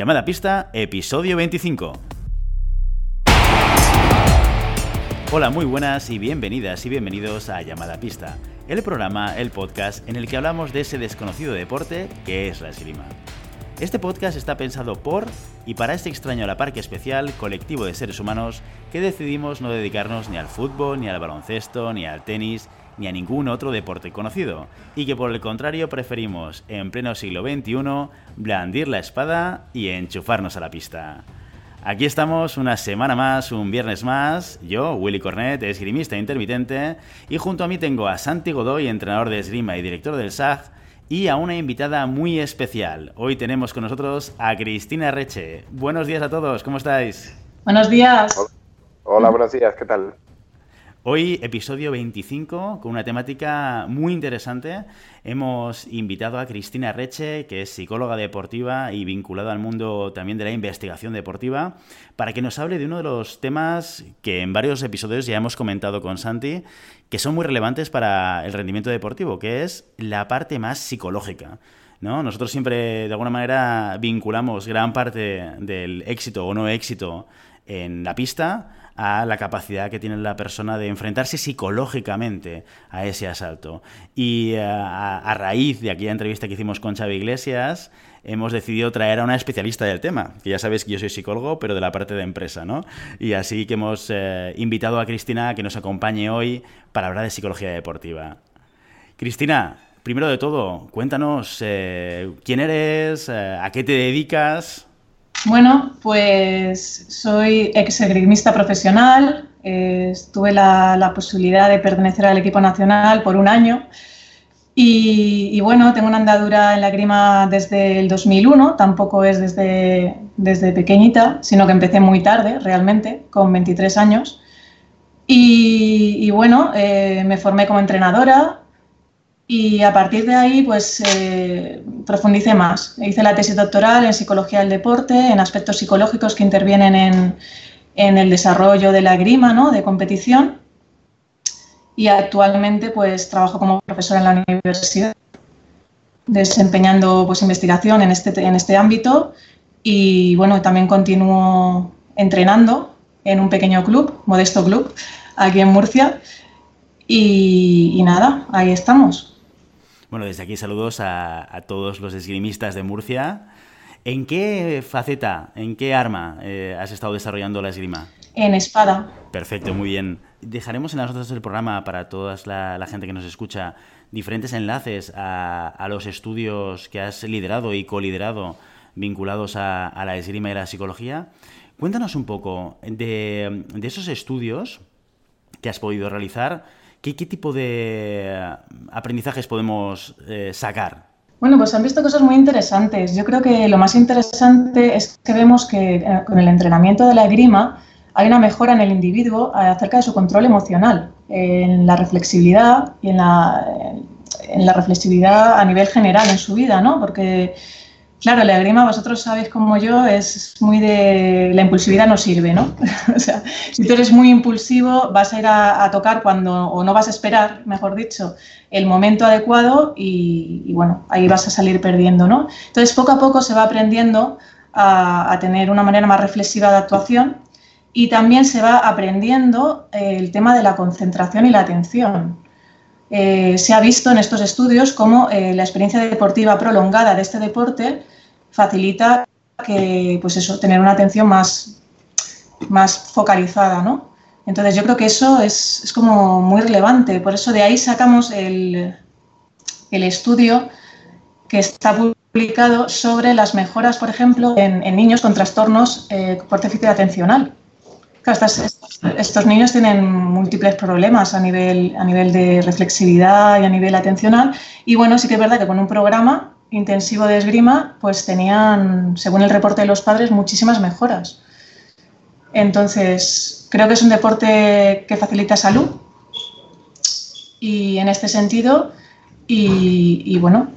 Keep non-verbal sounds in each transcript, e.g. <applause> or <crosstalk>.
Llamada Pista, episodio 25. Hola, muy buenas y bienvenidas y bienvenidos a Llamada Pista, el programa, el podcast en el que hablamos de ese desconocido deporte que es la esgrima. Este podcast está pensado por y para este extraño a la parque especial colectivo de seres humanos que decidimos no dedicarnos ni al fútbol, ni al baloncesto, ni al tenis, ni a ningún otro deporte conocido, y que por el contrario preferimos, en pleno siglo XXI, blandir la espada y enchufarnos a la pista. Aquí estamos una semana más, un viernes más. Yo, Willy Cornet, esgrimista intermitente, y junto a mí tengo a Santi Godoy, entrenador de esgrima y director del SAG, y a una invitada muy especial. Hoy tenemos con nosotros a Cristina Reche. Buenos días a todos, ¿cómo estáis? Buenos días. Hola, buenos días, ¿qué tal? Hoy, episodio 25, con una temática muy interesante. Hemos invitado a Cristina Reche, que es psicóloga deportiva y vinculada al mundo también de la investigación deportiva, para que nos hable de uno de los temas que en varios episodios ya hemos comentado con Santi, que son muy relevantes para el rendimiento deportivo, que es la parte más psicológica. ¿no? Nosotros siempre, de alguna manera, vinculamos gran parte del éxito o no éxito en la pista a la capacidad que tiene la persona de enfrentarse psicológicamente a ese asalto. Y eh, a, raíz de aquella entrevista que hicimos con Xavi Iglesias, hemos decidido traer a una especialista del tema, que ya sabes que yo soy psicólogo, pero de la parte de empresa, ¿no? Y así que hemos eh, invitado a Cristina a que nos acompañe hoy para hablar de psicología deportiva. Cristina, primero de todo, cuéntanos eh, quién eres, a qué te dedicas. Bueno, pues soy ex profesional, eh, tuve la, posibilidad de pertenecer al equipo nacional por un año. Y, bueno, tengo una andadura en la grima desde el 2001, tampoco es desde, desde pequeñita, sino que empecé muy tarde, realmente, con 23 años. Y, bueno, eh, me formé como entrenadora, y a partir de ahí, pues eh, profundicé más. Hice la tesis doctoral en psicología del deporte, en aspectos psicológicos que intervienen en, el desarrollo de la grima, ¿no? de competición. Y actualmente, pues trabajo como profesora en la universidad, desempeñando pues investigación en este, en este ámbito. Y bueno, también continúo entrenando en un pequeño club, modesto club, aquí en Murcia. y nada, ahí estamos. Bueno, desde aquí saludos a, todos los esgrimistas de Murcia. ¿En qué faceta, en qué arma eh, has estado desarrollando la esgrima? En espada. Perfecto, muy bien. Dejaremos en las notas del programa para toda la, gente que nos escucha diferentes enlaces a, los estudios que has liderado y coliderado vinculados a, la esgrima y la psicología. Cuéntanos un poco de, de esos estudios que has podido realizar ¿Qué, tipo de aprendizajes podemos eh, sacar? Bueno, pues han visto cosas muy interesantes. Yo creo que lo más interesante es que vemos que eh, con el entrenamiento de la grima hay una mejora en el individuo acerca de su control emocional, en la reflexibilidad y en la, en la reflexibilidad a nivel general en su vida, ¿no? Porque Claro, la grima, vosotros sabéis como yo, es muy de... La impulsividad no sirve, ¿no? <laughs> o sea, si tú eres muy impulsivo, vas a ir a, tocar cuando, o no vas a esperar, mejor dicho, el momento adecuado y, bueno, ahí vas a salir perdiendo, ¿no? Entonces, poco a poco se va aprendiendo a, tener una manera más reflexiva de actuación y también se va aprendiendo el tema de la concentración y la atención. Eh, se ha visto en estos estudios cómo eh, la experiencia deportiva prolongada de este deporte facilita que, pues eso, tener una atención más, más focalizada, ¿no? Entonces yo creo que eso es, como muy relevante, por eso de ahí sacamos el, estudio que está publicado sobre las mejoras, por ejemplo, en, niños con trastornos eh, por déficit atencional. estos, niños tienen múltiples problemas a nivel, a nivel de reflexividad y a nivel atencional. Y bueno, sí que es verdad que con un programa intensivo de esgrima, pues tenían, según el reporte de los padres, muchísimas mejoras. Entonces, creo que es un deporte que facilita salud y en este sentido, y, bueno,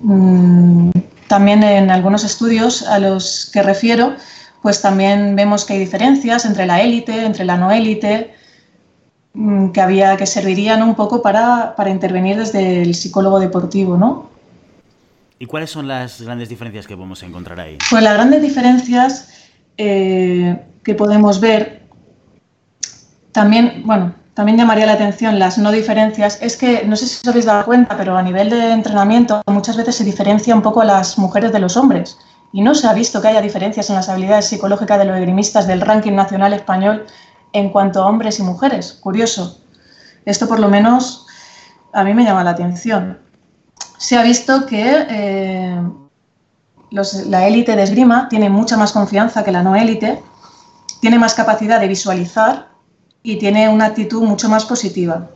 mm, también en algunos estudios a los que refiero, pues también vemos que hay diferencias entre la élite, entre la no élite, mm, que había que servirían un poco para, para intervenir desde el psicólogo deportivo, ¿no? ¿Y cuáles son las grandes diferencias que podemos encontrar ahí? Pues las grandes diferencias eh, que podemos ver, también, bueno, también llamaría la atención las no diferencias, es que, no sé si os habéis dado cuenta, pero a nivel de entrenamiento muchas veces se diferencia un poco a las mujeres de los hombres. Y no se ha visto que haya diferencias en las habilidades psicológicas de los esgrimistas del ranking nacional español en cuanto a hombres y mujeres. Curioso. Esto por lo menos a mí me llama la atención. Se ha visto que eh, la élite de esgrima tiene mucha más confianza que la no élite, tiene más capacidad de visualizar y tiene una actitud mucho más positiva.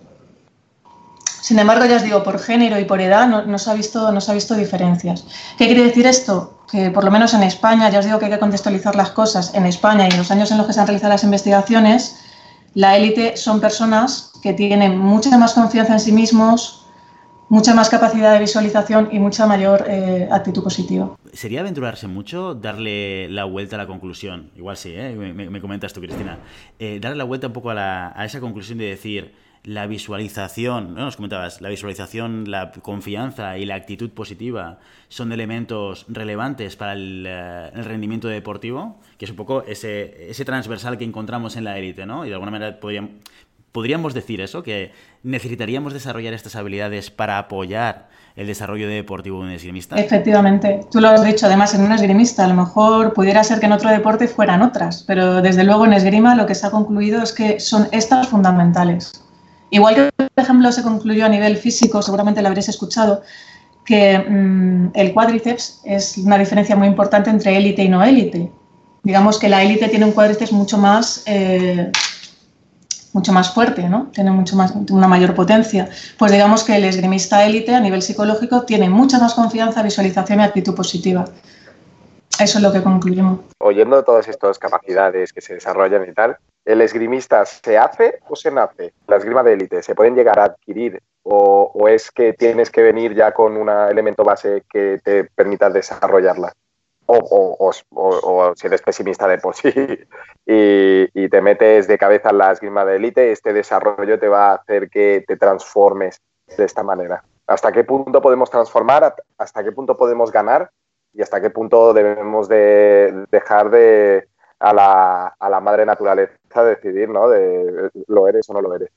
Sin embargo, ya os digo, por género y por edad no, se, ha visto, no se ha visto diferencias. ¿Qué quiere decir esto? Que por lo menos en España, ya os digo que hay que contextualizar las cosas, en España y en los años en los que se han realizado las investigaciones, la élite son personas que tienen mucha más confianza en sí mismos, mucha más capacidad de visualización y mucha mayor eh, actitud positiva. ¿Sería aventurarse mucho darle la vuelta a la conclusión? Igual sí, ¿eh? me, comentas tú, Cristina. Eh, darle la vuelta un poco a, a esa conclusión de decir, la visualización, ¿no? nos comentabas, la visualización, la confianza y la actitud positiva son elementos relevantes para eh, el, rendimiento deportivo, que es un poco ese, ese, transversal que encontramos en la élite, ¿no? Y de alguna manera podríamos, podríamos decir eso, que necesitaríamos desarrollar estas habilidades para apoyar el desarrollo deportivo de un esgrimista. Efectivamente, tú lo has dicho, además en un esgrimista a lo mejor pudiera ser que en otro deporte fueran otras, pero desde luego en esgrima lo que se ha concluido es que son estas fundamentales. Igual que, por ejemplo, se concluyó a nivel físico, seguramente lo habréis escuchado, que mm, el cuádriceps es una diferencia muy importante entre élite y no élite. Digamos que la élite tiene un cuádriceps mucho más, eh, mucho más fuerte, ¿no? tiene mucho más, una mayor potencia. Pues digamos que el esgrimista élite a nivel psicológico tiene mucha más confianza, visualización y actitud positiva. Eso es lo que concluimos. Oyendo todas estas capacidades que se desarrollan y tal, ¿El esgrimista se hace o se nace? La esgrima de élite, ¿se pueden llegar a adquirir o, es que tienes que venir ya con un elemento base que te permita desarrollarla? O, si eres pesimista de por sí y, te metes de cabeza en la esgrima de élite, este desarrollo te va a hacer que te transformes de esta manera. ¿Hasta qué punto podemos transformar? ¿Hasta qué punto podemos ganar? ¿Y hasta qué punto debemos de dejar de, a la, a la madre naturaleza decidir, ¿no? De lo eres o no lo eres.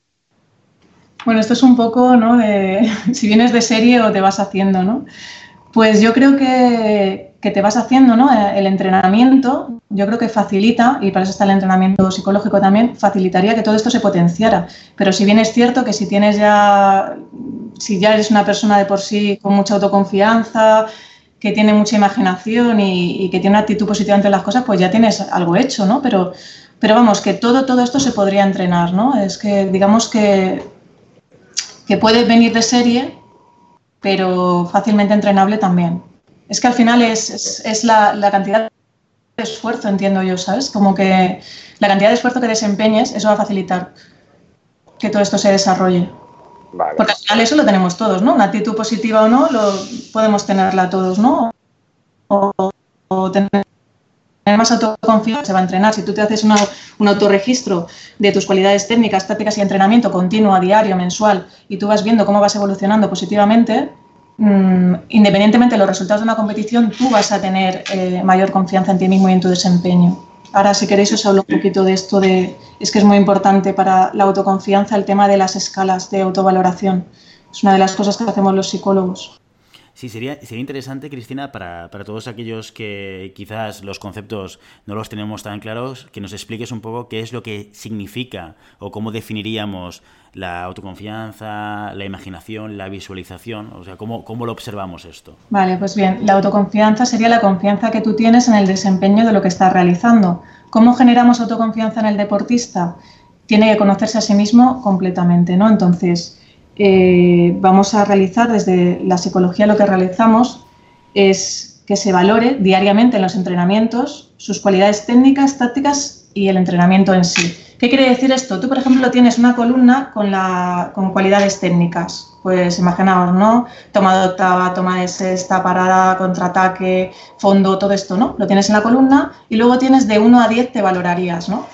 Bueno, esto es un poco, ¿no? De <laughs> si vienes de serie o te vas haciendo, ¿no? Pues yo creo que, que, te vas haciendo, ¿no? El entrenamiento, yo creo que facilita, y para eso está el entrenamiento psicológico también, facilitaría que todo esto se potenciara. Pero si bien es cierto que si tienes ya, si ya eres una persona de por sí con mucha autoconfianza, que tiene mucha imaginación y, que tiene una actitud positiva ante las cosas, pues ya tienes algo hecho, ¿no? Pero, pero vamos, que todo, todo esto se podría entrenar, ¿no? Es que digamos que, que puede venir de serie, pero fácilmente entrenable también. Es que al final es, es, la, la, cantidad de esfuerzo, entiendo yo, ¿sabes? Como que la cantidad de esfuerzo que desempeñes, eso va a facilitar que todo esto se desarrolle. Porque al final eso lo tenemos todos, ¿no? Una actitud positiva o no, lo podemos tenerla todos, ¿no? O, tener más autoconfianza se va a entrenar. Si tú te haces un autorregistro de tus cualidades técnicas, tácticas y entrenamiento continuo, a diario, mensual, y tú vas viendo cómo vas evolucionando positivamente, mm, independientemente de los resultados de una competición, tú vas a tener eh, mayor confianza en ti mismo y en tu desempeño. Ahora, si queréis, os hablo un poquito de esto de, es que es muy importante para la autoconfianza el tema de las escalas de autovaloración. Es una de las cosas que hacemos los psicólogos. Sí, sería, sería interesante, Cristina, para, para, todos aquellos que quizás los conceptos no los tenemos tan claros, que nos expliques un poco qué es lo que significa o cómo definiríamos la autoconfianza, la imaginación, la visualización, o sea, cómo, cómo lo observamos esto. Vale, pues bien, la autoconfianza sería la confianza que tú tienes en el desempeño de lo que estás realizando. ¿Cómo generamos autoconfianza en el deportista? Tiene que conocerse a sí mismo completamente, ¿no? Entonces, eh, vamos a realizar desde la psicología lo que realizamos es que se valore diariamente en los entrenamientos sus cualidades técnicas, tácticas y el entrenamiento en sí. ¿Qué quiere decir esto? Tú, por ejemplo, tienes una columna con, la, con cualidades técnicas. Pues imaginaos, ¿no? Toma de octava, toma de sexta, parada, contraataque, fondo, todo esto, ¿no? Lo tienes en la columna y luego tienes de 1 a 10 te valorarías, ¿no?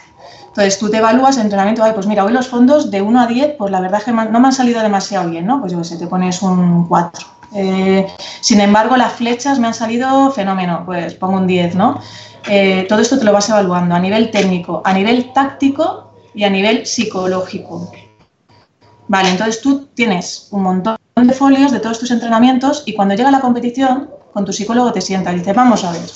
Entonces tú te evalúas el entrenamiento, pues mira, hoy los fondos de 1 a 10, pues la verdad es que no me han salido demasiado bien, ¿no? Pues yo sé, te pones un 4. Eh, sin embargo, las flechas me han salido fenómeno, pues pongo un 10, ¿no? Eh, todo esto te lo vas evaluando a nivel técnico, a nivel táctico y a nivel psicológico. Vale, entonces tú tienes un montón de folios de todos tus entrenamientos y cuando llega la competición, con tu psicólogo te sienta y dice, vamos a ver,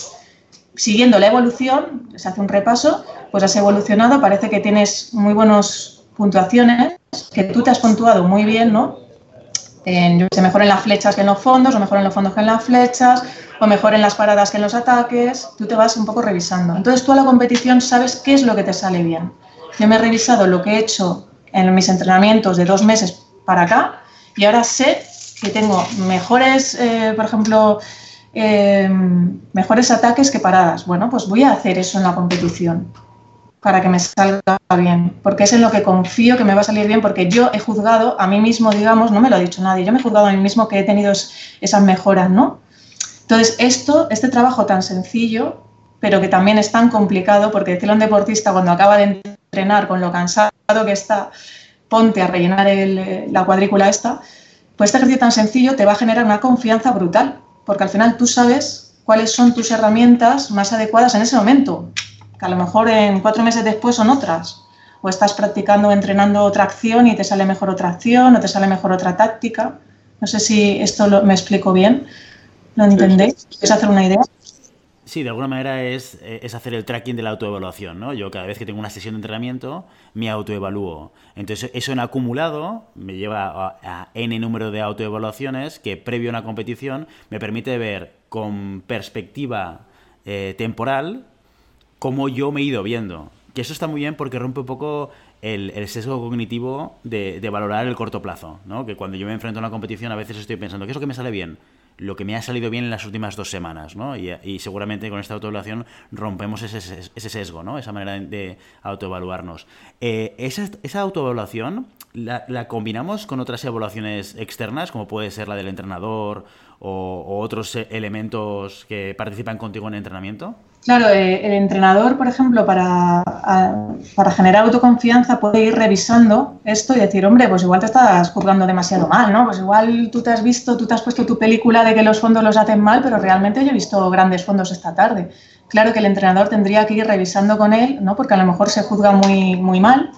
siguiendo la evolución, se hace un repaso, pues has evolucionado, parece que tienes muy buenas puntuaciones, que tú te has puntuado muy bien, ¿no? En, se mejor en las flechas que en los fondos, o mejor en los fondos que en las flechas, o mejor en las paradas que en los ataques, tú te vas un poco revisando. Entonces tú a la competición sabes qué es lo que te sale bien. Yo me he revisado lo que he hecho en mis entrenamientos de dos meses para acá y ahora sé que tengo mejores, eh, por ejemplo, eh, mejores ataques que paradas. Bueno, pues voy a hacer eso en la competición para que me salga bien, porque es en lo que confío que me va a salir bien, porque yo he juzgado a mí mismo, digamos, no me lo ha dicho nadie, yo me he juzgado a mí mismo que he tenido esas mejoras, ¿no? Entonces, esto, este trabajo tan sencillo, pero que también es tan complicado, porque decirle a un deportista cuando acaba de entrenar con lo cansado que está, ponte a rellenar la cuadrícula esta, pues este ejercicio tan sencillo te va a generar una confianza brutal, porque al final tú sabes cuáles son tus herramientas más adecuadas en ese momento, que a lo mejor en cuatro meses después son otras, o estás practicando, entrenando otra acción y te sale mejor otra acción, o te sale mejor otra táctica. No sé si esto lo, me explico bien. ¿Lo entendéis? ¿Es hacer una idea? Sí, de alguna manera es, es, hacer el tracking de la autoevaluación, ¿no? Yo cada vez que tengo una sesión de entrenamiento me autoevalúo. Entonces eso en acumulado me lleva a, n número de autoevaluaciones que previo a una competición me permite ver con perspectiva eh, temporal cómo yo me he ido viendo. Que eso está muy bien porque rompe un poco el, sesgo cognitivo de, valorar el corto plazo, ¿no? Que cuando yo me enfrento a una competición a veces estoy pensando, ¿qué es lo que me sale bien? lo que me ha salido bien en las últimas dos semanas, ¿no? Y, seguramente con esta autoevaluación rompemos ese, sesgo, ¿no? Esa manera de autoevaluarnos. Eh, esa, esa, autoevaluación la, combinamos con otras evaluaciones externas, como puede ser la del entrenador o, otros elementos que participan contigo en el entrenamiento. Claro, eh, el entrenador, por ejemplo, para, para, generar autoconfianza puede ir revisando esto y decir, hombre, pues igual te estás juzgando demasiado mal, ¿no? Pues igual tú te has visto, tú te has puesto tu película de que los fondos los hacen mal, pero realmente yo he visto grandes fondos esta tarde. Claro que el entrenador tendría que ir revisando con él, ¿no? Porque a lo mejor se juzga muy, muy mal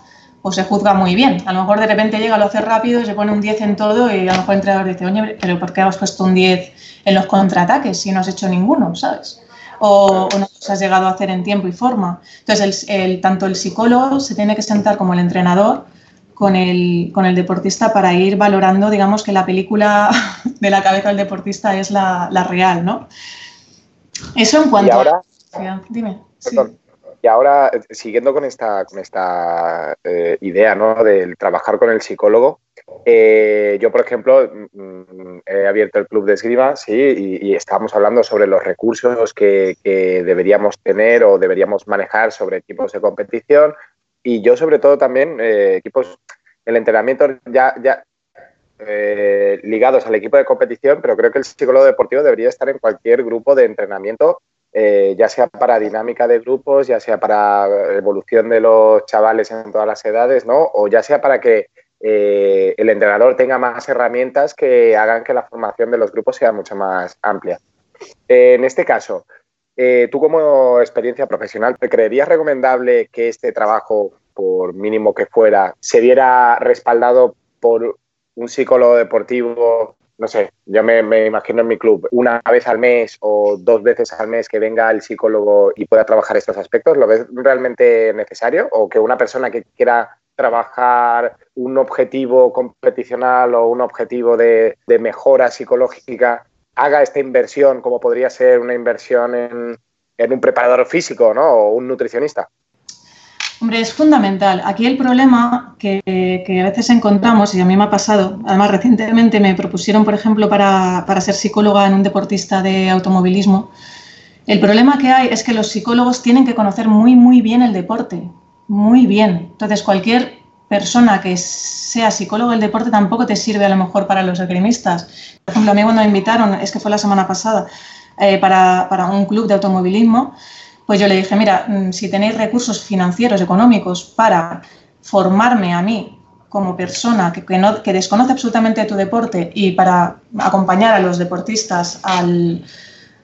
o se juzga muy bien. A lo mejor de repente llega, lo hace rápido y se pone un 10 en todo y a lo mejor el entrenador dice, oye, pero ¿por qué has puesto un 10 en los contraataques si no has hecho ninguno, ¿sabes? O, no se has llegado a hacer en tiempo y forma. Entonces, el, tanto el psicólogo se tiene que sentar como el entrenador con el, con el deportista para ir valorando, digamos, que la película <laughs> de la cabeza del deportista es la, real, ¿no? Eso en cuanto ahora, a... Dime. Y ahora, siguiendo con esta, con esta eh, idea ¿no? del trabajar con el psicólogo, eh, yo, por ejemplo, mm, mm, he abierto el club de esgrima, sí, y, estamos hablando sobre los recursos que, deberíamos tener o deberíamos manejar sobre equipos de competición. Y yo, sobre todo, también eh, equipos, el entrenamiento ya, ya eh, ligados al equipo de competición, pero creo que el psicólogo deportivo debería estar en cualquier grupo de entrenamiento, ya sea para dinámica de grupos, ya sea para evolución de los chavales en todas las edades, ¿no? O ya sea para que eh, el entrenador tenga más herramientas que hagan que la formación de los grupos sea mucho más amplia. en este caso, eh, tú como experiencia profesional, ¿te creerías recomendable que este trabajo, por mínimo que fuera, se viera respaldado por un psicólogo deportivo? No sé, yo me, me, imagino en mi club, una vez al mes o dos veces al mes que venga el psicólogo y pueda trabajar estos aspectos, ¿lo ves realmente necesario? ¿O que una persona que quiera trabajar un objetivo competicional o un objetivo de, mejora psicológica haga esta inversión como podría ser una inversión en, un preparador físico ¿no? o un nutricionista? Hombre, es fundamental. Aquí el problema que, a veces encontramos, y a mí me ha pasado, además recientemente me propusieron, por ejemplo, para, para ser psicóloga en un deportista de automovilismo, el problema que hay es que los psicólogos tienen que conocer muy, muy bien el deporte muy bien. Entonces, cualquier persona que sea psicólogo del deporte tampoco te sirve a lo mejor para los esgrimistas. Por ejemplo, a mí cuando me invitaron, es que fue la semana pasada, eh, para, para, un club de automovilismo, pues yo le dije, mira, mm, si tenéis recursos financieros, económicos para formarme a mí como persona que, que desconoce absolutamente tu deporte y para acompañar a los deportistas al,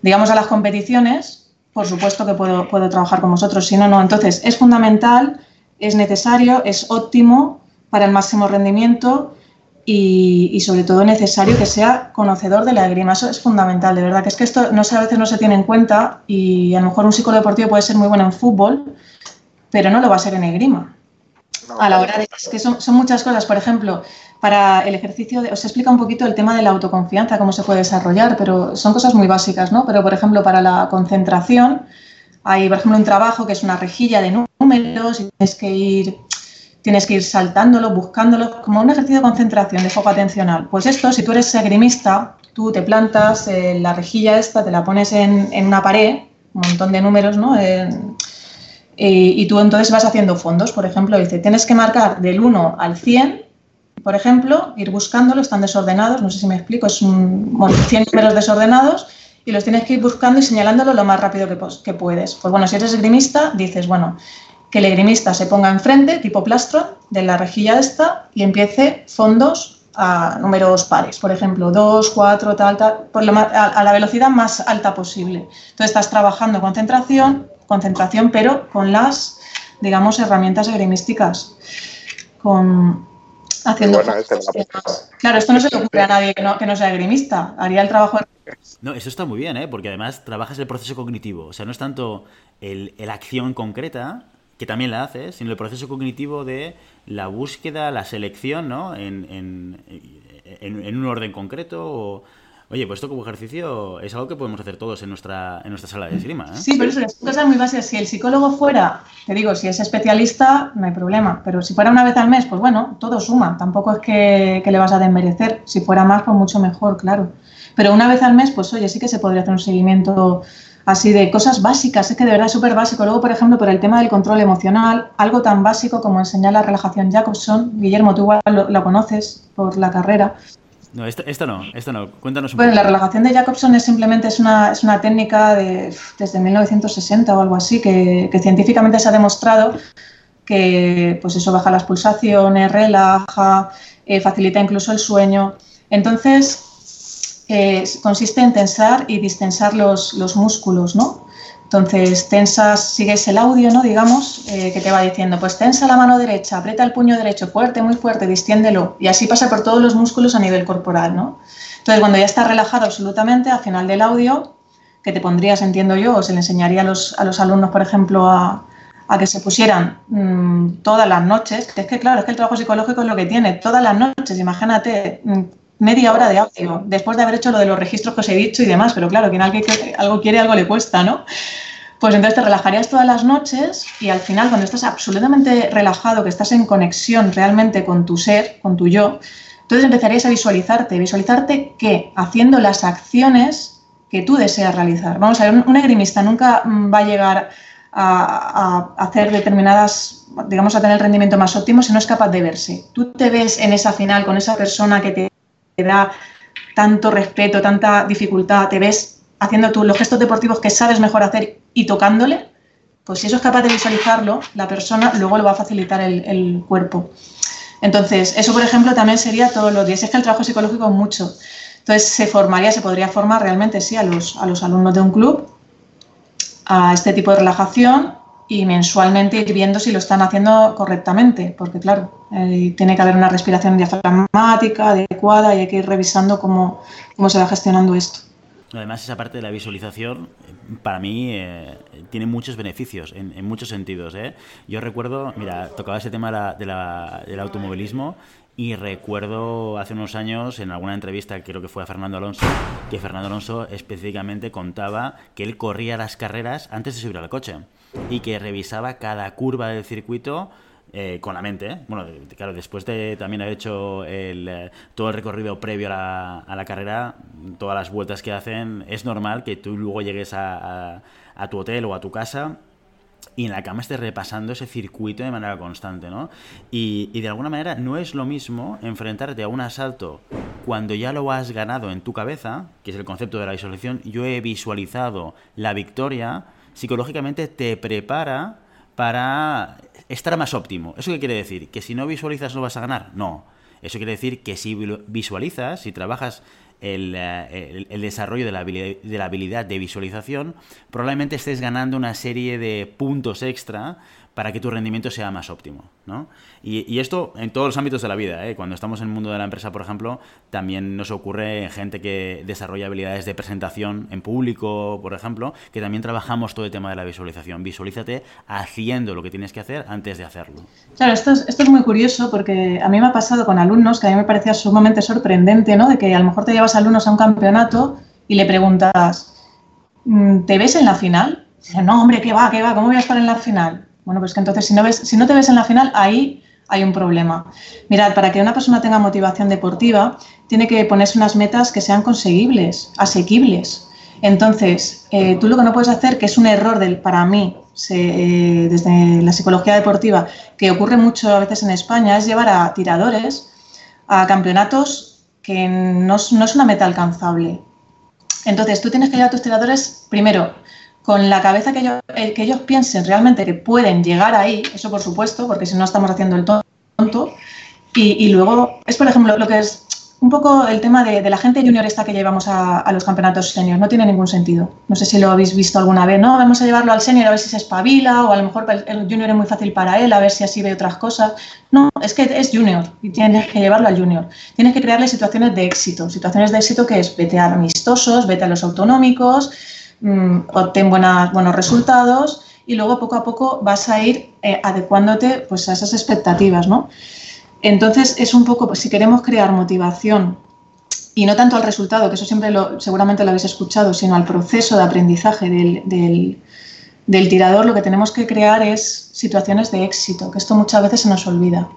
digamos, a las competiciones, por supuesto que puedo, puedo trabajar con vosotros, si no, no. Entonces, es fundamental, es necesario, es óptimo para el máximo rendimiento y, sobre todo necesario que sea conocedor de la grima. Eso es fundamental, de verdad, que es que esto no sé, a veces no se tiene en cuenta y a lo mejor un psicólogo deportivo puede ser muy bueno en fútbol, pero no lo va a ser en esgrima. a la hora de... Es que son, son, muchas cosas, por ejemplo, para el ejercicio, de, os explica un poquito el tema de la autoconfianza, cómo se puede desarrollar, pero son cosas muy básicas, ¿no? Pero, por ejemplo, para la concentración, hay, por ejemplo, un trabajo que es una rejilla de números y tienes que ir tienes que ir saltándolo, buscándolo, como un ejercicio de concentración, de foco atencional. Pues esto, si tú eres agrimista, tú te plantas la rejilla esta, te la pones en, una pared, un montón de números, ¿no? y tú entonces vas haciendo fondos, por ejemplo, dice, tienes que marcar del 1 al 100, por ejemplo, ir buscándolo, están desordenados, no sé si me explico, es un, 100 números desordenados y los tienes que ir buscando y señalándolo lo más rápido que, puedes. Pues bueno, si eres esgrimista, dices, bueno, que el egrimista se ponga enfrente, tipo plastro, de la rejilla esta y empiece fondos a números pares, por ejemplo, 2, 4, tal, tal, por a, la velocidad más alta posible. Entonces estás trabajando concentración, concentración, pero con las, digamos, herramientas egrimísticas, con haciendo este Claro, esto no se le ocurre a nadie que no, que no sea egrimista, haría el trabajo. No, eso está muy bien, ¿eh? porque además trabajas el proceso cognitivo, o sea, no es tanto el, el acción concreta, que también la hace, sino el proceso cognitivo de la búsqueda, la selección, ¿no? En, en, un orden concreto Oye, pues esto como ejercicio es algo que podemos hacer todos en nuestra, en nuestra sala de esgrima. ¿eh? Sí, pero eso es cosas muy básicas. Si el psicólogo fuera, te digo, si es especialista, no hay problema. Pero si fuera una vez al mes, pues bueno, todo suma. Tampoco es que, le vas a desmerecer. Si fuera más, pues mucho mejor, claro. Pero una vez al mes, pues oye, sí que se podría hacer un seguimiento así de cosas básicas, es que de verdad es súper básico. Luego, por ejemplo, por el tema del control emocional, algo tan básico como enseñar la relajación Jacobson, Guillermo, tú igual lo, conoces por la carrera. No, esto, no, esto no, cuéntanos un bueno, la relajación de Jacobson es simplemente es una, es una técnica de, desde 1960 o algo así, que, científicamente se ha demostrado que pues eso baja las pulsaciones, relaja, eh, facilita incluso el sueño. Entonces, consiste en tensar y distensar los, los, músculos, ¿no? Entonces, tensas, sigues el audio, ¿no? Digamos, eh, que te va diciendo, pues tensa la mano derecha, aprieta el puño derecho fuerte, muy fuerte, distiéndelo. Y así pasa por todos los músculos a nivel corporal, ¿no? Entonces, cuando ya estás relajado absolutamente, al final del audio, que te pondrías, entiendo yo, o se le enseñaría a los, a los alumnos, por ejemplo, a, a que se pusieran mm, todas las noches, es que claro, es que el trabajo psicológico es lo que tiene, todas las noches, imagínate, mm, media hora de audio, después de haber hecho lo de los registros que os he dicho y demás, pero claro, quien algo quiere, algo le cuesta, ¿no? Pues entonces te relajarías todas las noches y al final, cuando estás absolutamente relajado, que estás en conexión realmente con tu ser, con tu yo, entonces empezarías a visualizarte. ¿Visualizarte qué? Haciendo las acciones que tú deseas realizar. Vamos a ver, un, egrimista nunca mm, va a llegar a, a, hacer determinadas, digamos, a tener el rendimiento más óptimo si no es capaz de verse. Tú te ves en esa final con esa persona que te te da tanto respeto, tanta dificultad, te ves haciendo tú los gestos deportivos que sabes mejor hacer y tocándole, pues si eso es capaz de visualizarlo, la persona luego le va a facilitar el, cuerpo. Entonces, eso, por ejemplo, también sería todos los días. Es que el trabajo psicológico es mucho. Entonces, se formaría, se podría formar realmente, sí, a los, a los alumnos de un club a este tipo de relajación y mensualmente ir viendo si lo están haciendo correctamente, porque claro, eh, tiene que haber una respiración diafragmática adecuada y hay que ir revisando cómo, cómo se va gestionando esto. Además, esa parte de la visualización, para mí, eh, tiene muchos beneficios, en, muchos sentidos. ¿eh? Yo recuerdo, mira, tocaba ese tema de la, del automovilismo y recuerdo hace unos años, en alguna entrevista, creo que fue a Fernando Alonso, que Fernando Alonso específicamente contaba que él corría las carreras antes de subir al coche y que revisaba cada curva del circuito eh, con la mente. Bueno, claro, después de también haber hecho el, eh, todo el recorrido previo a la, a la, carrera, todas las vueltas que hacen, es normal que tú luego llegues a, a, tu hotel o a tu casa y en la cama estés repasando ese circuito de manera constante, ¿no? Y, y, de alguna manera no es lo mismo enfrentarte a un asalto cuando ya lo has ganado en tu cabeza, que es el concepto de la visualización, yo he visualizado la victoria, psicológicamente te prepara para estar más óptimo. ¿Eso qué quiere decir? ¿Que si no visualizas no vas a ganar? No. Eso quiere decir que si visualizas, si trabajas el, eh, desarrollo de la, de la habilidad de visualización, probablemente estés ganando una serie de puntos extra para que tu rendimiento sea más óptimo. ¿no? Y, esto en todos los ámbitos de la vida. ¿eh? Cuando estamos en el mundo de la empresa, por ejemplo, también nos ocurre gente que desarrolla habilidades de presentación en público, por ejemplo, que también trabajamos todo el tema de la visualización. Visualízate haciendo lo que tienes que hacer antes de hacerlo. Claro, esto es, esto es muy curioso porque a mí me ha pasado con alumnos que a mí me parecía sumamente sorprendente, ¿no? De que a lo mejor te llevas alumnos a un campeonato y le preguntas, mm, ¿te ves en la final? Dice, no, hombre, ¿qué va, qué va? ¿Cómo voy a estar en la final? Bueno, pues que entonces si no, ves, si no te ves en la final, ahí hay un problema. Mirad, para que una persona tenga motivación deportiva, tiene que ponerse unas metas que sean conseguibles, asequibles. Entonces, eh, tú lo que no puedes hacer, que es un error del, para mí, eh, desde la psicología deportiva, que ocurre mucho a veces en España, es llevar a tiradores a campeonatos que no, no es una meta alcanzable. Entonces, tú tienes que llevar a tus tiradores, primero, con la cabeza que ellos, que ellos piensen realmente que pueden llegar ahí, eso por supuesto, porque si no estamos haciendo el tonto. Y, luego es, por ejemplo, lo que es un poco el tema de, la gente junior esta que llevamos a, los campeonatos senior. No tiene ningún sentido. No sé si lo habéis visto alguna vez, ¿no? Vamos a llevarlo al senior a ver si se espabila o a lo mejor el junior es muy fácil para él, a ver si así ve otras cosas. No, es que es junior y tienes que llevarlo al junior. Tienes que crearle situaciones de éxito. Situaciones de éxito que es vete a amistosos, vete a los autonómicos, Mm, obtén buenos resultados y luego poco a poco vas a ir eh, adecuándote pues, a esas expectativas, ¿no? Entonces es un poco, pues, si queremos crear motivación y no tanto al resultado, que eso siempre seguramente lo habéis escuchado, sino al proceso de aprendizaje del, del tirador, lo que tenemos que crear es situaciones de éxito, que esto muchas veces se nos olvida.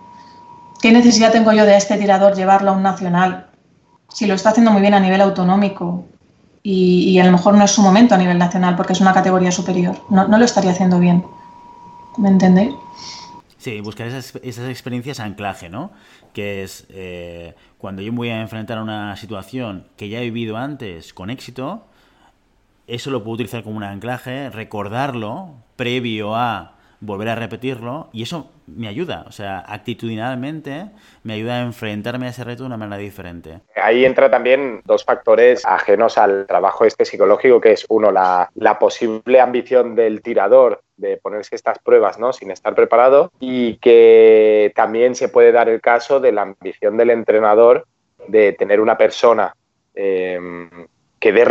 ¿Qué necesidad tengo yo de este tirador llevarlo a un nacional? Si lo está haciendo muy bien a nivel autonómico, y, a lo mejor no es su momento a nivel nacional porque es una categoría superior. No, lo estaría haciendo bien. ¿Me entendéis? Sí, buscar esas, esas experiencias anclaje, ¿no? Que es eh, cuando yo me voy a enfrentar a una situación que ya he vivido antes con éxito, eso lo puedo utilizar como un anclaje, recordarlo previo a volver a repetirlo y eso me ayuda, o sea, actitudinalmente me ayuda a enfrentarme a ese reto de una manera diferente. Ahí entra también dos factores ajenos al trabajo este psicológico, que es uno, la, posible ambición del tirador de ponerse estas pruebas ¿no? sin estar preparado y que también se puede dar el caso de la ambición del entrenador de tener una persona eh, que dé,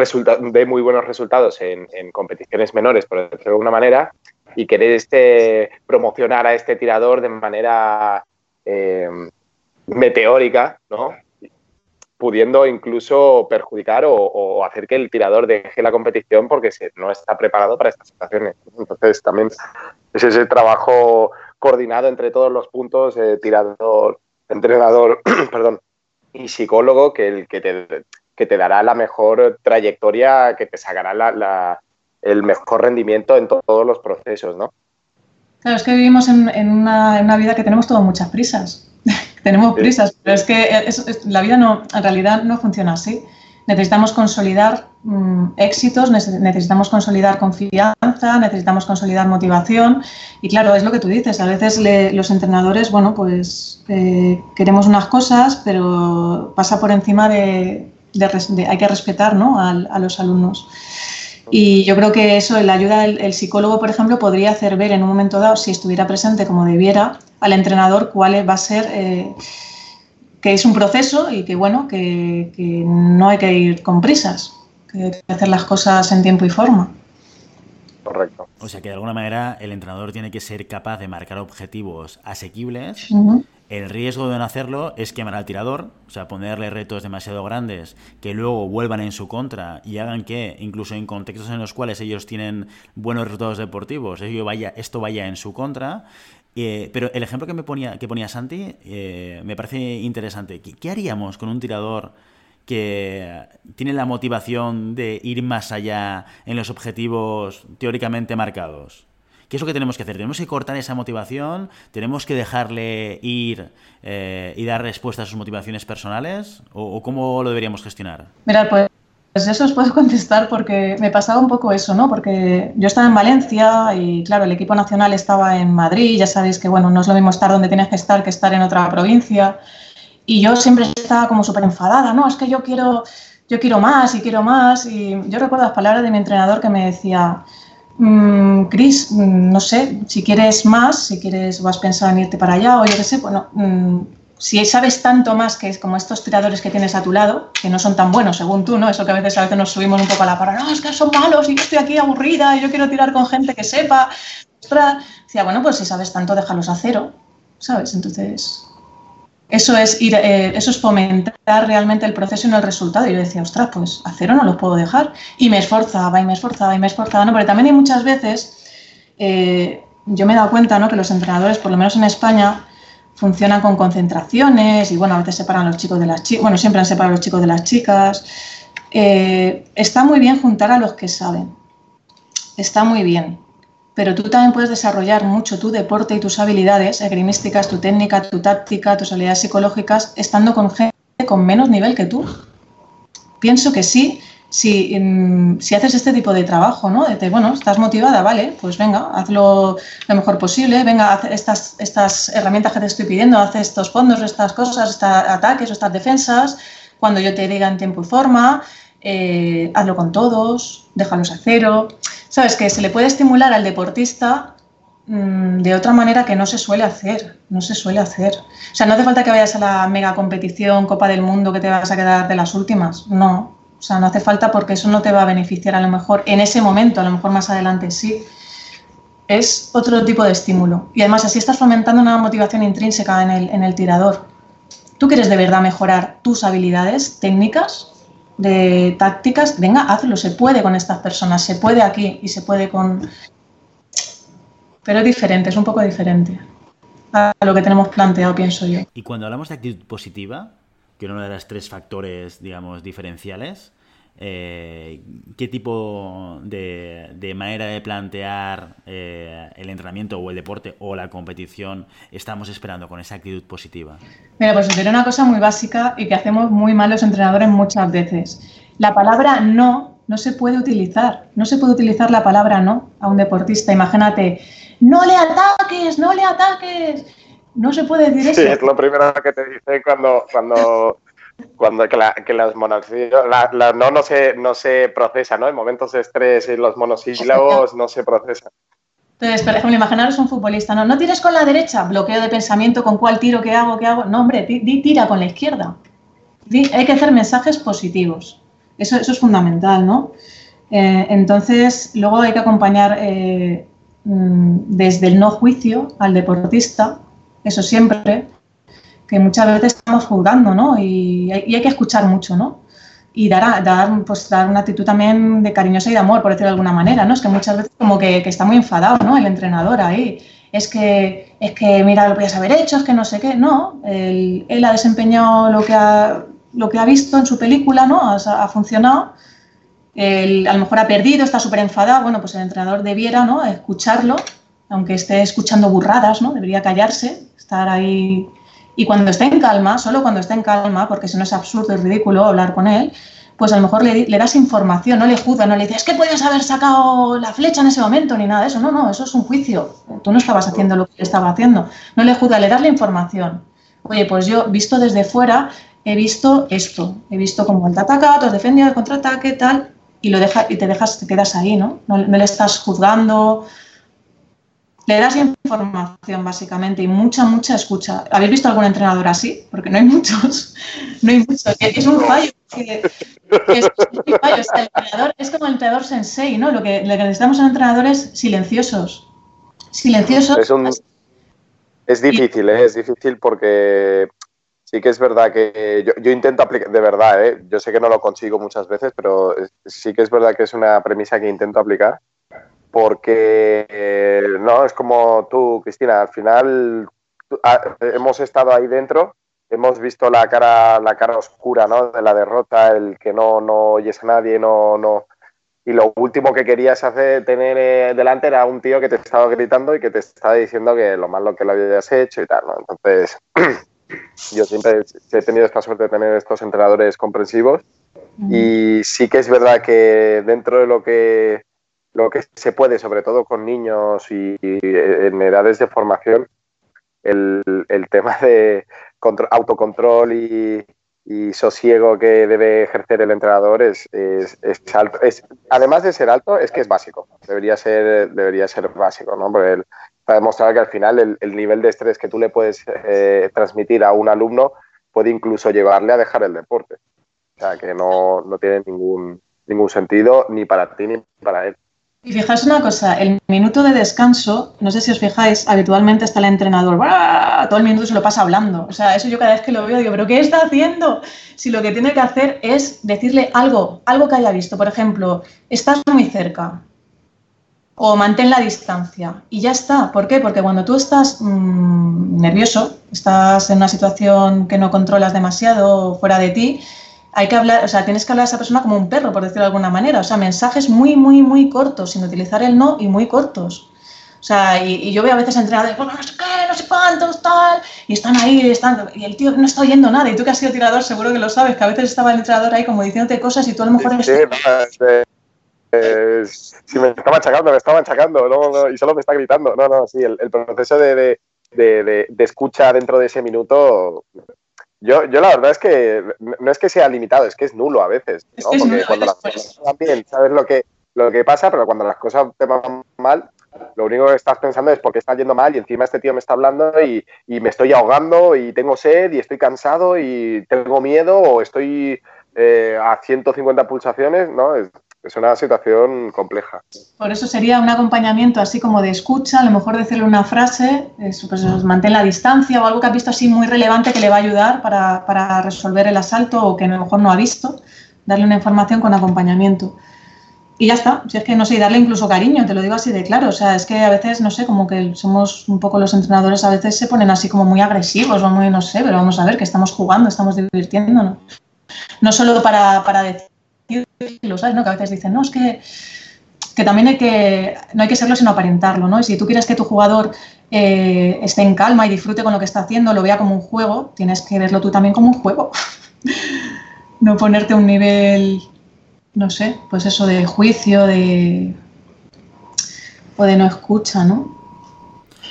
dé, muy buenos resultados en, en competiciones menores, por decirlo de alguna manera, y querer este, promocionar a este tirador de manera eh, meteórica, ¿no? pudiendo incluso perjudicar o, hacer que el tirador deje la competición porque no está preparado para estas situaciones. Entonces también es ese trabajo coordinado entre todos los puntos, eh, tirador, entrenador, <clears throat> perdón, y psicólogo que, el, que, te, que te dará la mejor trayectoria, que te sacará la, el mejor rendimiento en todos los procesos, ¿no? Claro, es que vivimos en, una, vida que tenemos todas muchas prisas. <laughs> tenemos prisas, pero es que la vida no, en realidad no funciona así. Necesitamos consolidar mm, éxitos, necesitamos consolidar confianza, necesitamos consolidar motivación. Y claro, es lo que tú dices, a veces los entrenadores, bueno, pues eh, queremos unas cosas, pero pasa por encima de, hay que respetar ¿no? a los alumnos. Y yo creo que eso, la ayuda del psicólogo, por ejemplo, podría hacer ver en un momento dado, si estuviera presente como debiera, al entrenador cuál va a ser, eh, que es un proceso y que, bueno, que, no hay que ir con prisas, que hay que hacer las cosas en tiempo y forma. Correcto. O sea que de alguna manera el entrenador tiene que ser capaz de marcar objetivos asequibles el riesgo de no hacerlo es quemar al tirador, o sea, ponerle retos demasiado grandes que luego vuelvan en su contra y hagan que, incluso en contextos en los cuales ellos tienen buenos resultados deportivos, esto vaya en su contra. Eh, pero el ejemplo que me ponía, que ponía Santi eh, me parece interesante. ¿Qué, haríamos con un tirador que tiene la motivación de ir más allá en los objetivos teóricamente marcados? ¿Qué es lo que tenemos que hacer? Tenemos que cortar esa motivación, tenemos que dejarle ir eh, y dar respuesta a sus motivaciones personales, ¿O, cómo lo deberíamos gestionar? Mira, pues eso os puedo <laughs> contestar porque me pasaba un poco eso, ¿no? Porque yo estaba en Valencia y, claro, el equipo nacional estaba en Madrid. Ya sabéis que, bueno, no es lo mismo estar donde tienes que estar que estar en otra provincia. Y yo siempre estaba como súper enfadada, ¿no? Es que yo quiero, yo quiero más y quiero más. Y yo recuerdo las palabras de mi entrenador que me decía, mmm, Cris, mm, no sé, si quieres más, si quieres, vas pensando en irte para allá o yo qué sé, bueno, mmm, si sabes tanto más que es como estos tiradores que tienes a tu lado, que no son tan buenos según tú, ¿no? Eso que a veces a veces nos subimos un poco a la para, no, es que son malos y yo estoy aquí aburrida y yo quiero tirar con gente que sepa. Ostras, decía, bueno, pues si sabes tanto, déjalos a cero, ¿sabes? Entonces, eso es ir, eh, eso es fomentar realmente el proceso y no el resultado. Y yo decía, ostras, pues a cero no los puedo dejar. Y me esforzaba y me esforzaba y me esforzaba, ¿no? Porque también hay muchas veces, eh, yo me he dado cuenta, ¿no? Que los entrenadores, por lo menos en España, funcionan con concentraciones y bueno, a veces separan los chicos de las chicas, bueno, siempre han separado los chicos de las chicas. Eh, está muy bien juntar a los que saben, está muy bien, pero tú también puedes desarrollar mucho tu deporte y tus habilidades esgrimísticas, tu técnica, tu táctica, tus habilidades psicológicas, estando con gente con menos nivel que tú. Pienso que sí, si, si, haces este tipo de trabajo, ¿no? De, bueno, estás motivada, vale, pues venga, hazlo lo mejor posible, venga, haz estas, estas herramientas que te estoy pidiendo, haz estos fondos, estas cosas, estos ataques, estas defensas, cuando yo te diga en tiempo y forma, eh, hazlo con todos, déjalos a cero. Sabes que se le puede estimular al deportista mmm, de otra manera que no se suele hacer, no se suele hacer. O sea, no hace falta que vayas a la mega competición, Copa del Mundo, que te vas a quedar de las últimas, no o sea, no hace falta porque eso no te va a beneficiar a lo mejor en ese momento, a lo mejor más adelante sí. Es otro tipo de estímulo. Y además así estás fomentando una motivación intrínseca en el tirador. ¿Tú quieres de verdad mejorar tus habilidades técnicas, de tácticas? Venga, hazlo, se puede con estas personas, se puede aquí y se puede con... Pero es diferente, es un poco diferente a lo que tenemos planteado, pienso yo. Y cuando hablamos de actitud positiva, que uno de los tres factores, digamos, diferenciales, eh, qué tipo de, manera de plantear eh, el entrenamiento o el deporte o la competición estamos esperando con esa actitud positiva? Mira, pues sería una cosa muy básica y que hacemos muy mal los entrenadores muchas veces. La palabra no no se puede utilizar. No se puede utilizar la palabra no a un deportista. Imagínate, no le ataques, no le ataques. No se puede decir eso. Sí, es lo primero que te dice cuando, cuando cuando que, la, que las la, la, no, no, se, no se procesa, ¿no? En momentos de estrés y los monosílabos no se procesa. Entonces, por ejemplo, imaginaros un futbolista, no, no tires con la derecha, bloqueo de pensamiento, ¿con cuál tiro, qué hago, qué hago? No, hombre, tira con la izquierda. hay que hacer mensajes positivos. Eso, eso es fundamental, ¿no? Eh, entonces, luego hay que acompañar eh, mm, desde el no juicio al deportista, eso siempre, que muchas veces estamos juzgando, ¿no? Y hay, que escuchar mucho, ¿no? Y dar, dar, pues, dar una actitud también de cariñosa y de amor, por decirlo de alguna manera, ¿no? Es que muchas veces como que, está muy enfadado, ¿no? El entrenador ahí. Es que, es que, mira, lo podías haber hecho, es que no sé qué. No, él, él ha desempeñado lo que ha, lo que ha visto en su película, ¿no? Ha, funcionado. Él, a lo mejor ha perdido, está súper enfadado. Bueno, pues el entrenador debiera, ¿no? Escucharlo, aunque esté escuchando burradas, ¿no? Debería callarse, estar ahí y cuando está en calma, solo cuando está en calma, porque si no es absurdo y ridículo hablar con él, pues a lo mejor le, das información, no le juzga, no le dices, es que podías haber sacado la flecha en ese momento, ni nada de eso. No, no, eso es un juicio. Tú no estabas haciendo lo que estaba haciendo. No le juzga, le das la información. Oye, pues yo, visto desde fuera, he visto esto. He visto cómo él te ha atacado, te has defendido el contraataque, tal, y, lo deja, y te dejas, te quedas ahí, ¿no? No, no le estás juzgando, le das información básicamente y mucha, mucha escucha. ¿Habéis visto algún entrenador así? Porque no hay muchos. No hay muchos. Es un fallo. es, un fallo. el entrenador, es como el entrenador sensei, ¿no? Lo que, necesitamos son entrenadores silenciosos. Silenciosos. Es, difícil, ¿eh? es difícil porque sí que es verdad que yo, intento aplicar, de verdad, ¿eh? yo sé que no lo consigo muchas veces, pero sí que es verdad que es una premisa que intento aplicar porque eh, no es como tú, Cristina, al final ah, hemos estado ahí dentro, hemos visto la cara, la cara oscura ¿no? de la derrota, el que no, no oyes a nadie, no, no. Y lo último que querías hacer, tener eh, delante era un tío que te estaba gritando y que te estaba diciendo que lo malo que lo habías hecho y tal. ¿no? Entonces, <clears throat> yo siempre he tenido esta suerte de tener estos entrenadores comprensivos. Y sí que es verdad que dentro de lo que, lo que se puede, sobre todo con niños y, en edades de formación, el, tema de autocontrol y, sosiego que debe ejercer el entrenador es, alto. además de ser alto, es que es básico. Debería ser, debería ser básico, ¿no? Porque para demostrar que al final el, nivel de estrés que tú le puedes eh, transmitir a un alumno puede incluso llevarle a dejar el deporte. O sea, que no, no tiene ningún, ningún sentido ni para ti ni para él. Y fijaos una cosa, el minuto de descanso, no sé si os fijáis, habitualmente está el entrenador, todo el minuto se lo pasa hablando. O sea, eso yo cada vez que lo veo digo, ¿pero qué está haciendo? Si lo que tiene que hacer es decirle algo, algo que haya visto. Por ejemplo, estás muy cerca o mantén la distancia y ya está. ¿Por qué? Porque cuando tú estás mm, nervioso, estás en una situación que no controlas demasiado fuera de ti, hay que hablar, o sea, tienes que hablar a esa persona como un perro, por decirlo de alguna manera. O sea, mensajes muy, muy, muy cortos, sin utilizar el no y muy cortos. O sea, y, yo veo a veces entrenadores, no sé qué, no sé cuántos, tal, y están ahí, están, y el tío no está oyendo nada. Y tú que has sido tirador, seguro que lo sabes, que a veces estaba el entrenador ahí como diciéndote cosas y tú a lo mejor sí, si me está machacando, me está machacando, no, y solo me está gritando. No, no, sí, el, proceso de, de, de, escucha dentro de ese minuto yo, yo la verdad es que no es que sea limitado, es que es nulo a veces, ¿no? Porque cuando las cosas van bien, sabes lo que, lo que pasa, pero cuando las cosas te van mal, lo único que estás pensando es por qué está yendo mal y encima este tío me está hablando y, y me estoy ahogando y tengo sed y estoy cansado y tengo miedo o estoy eh, a 150 pulsaciones, ¿no? Es, es una situación compleja. Por eso sería un acompañamiento así como de escucha, a lo mejor decirle una frase, pues mantén la distancia o algo que ha visto así muy relevante que le va a ayudar para, para, resolver el asalto o que a lo mejor no ha visto, darle una información con acompañamiento. Y ya está, si es que no sé, y darle incluso cariño, te lo digo así de claro, o sea, es que a veces, no sé, como que somos un poco los entrenadores, a veces se ponen así como muy agresivos o muy, no sé, pero vamos a ver que estamos jugando, estamos divirtiéndonos. No solo para, para decir sabes, ¿no? Que a veces dicen, no, es que, que también hay que, no hay que serlo sino aparentarlo, ¿no? Y si tú quieres que tu jugador eh, esté en calma y disfrute con lo que está haciendo, lo vea como un juego, tienes que verlo tú también como un juego. <laughs> no ponerte un nivel, no sé, pues eso de juicio, de... o de no escucha, ¿no?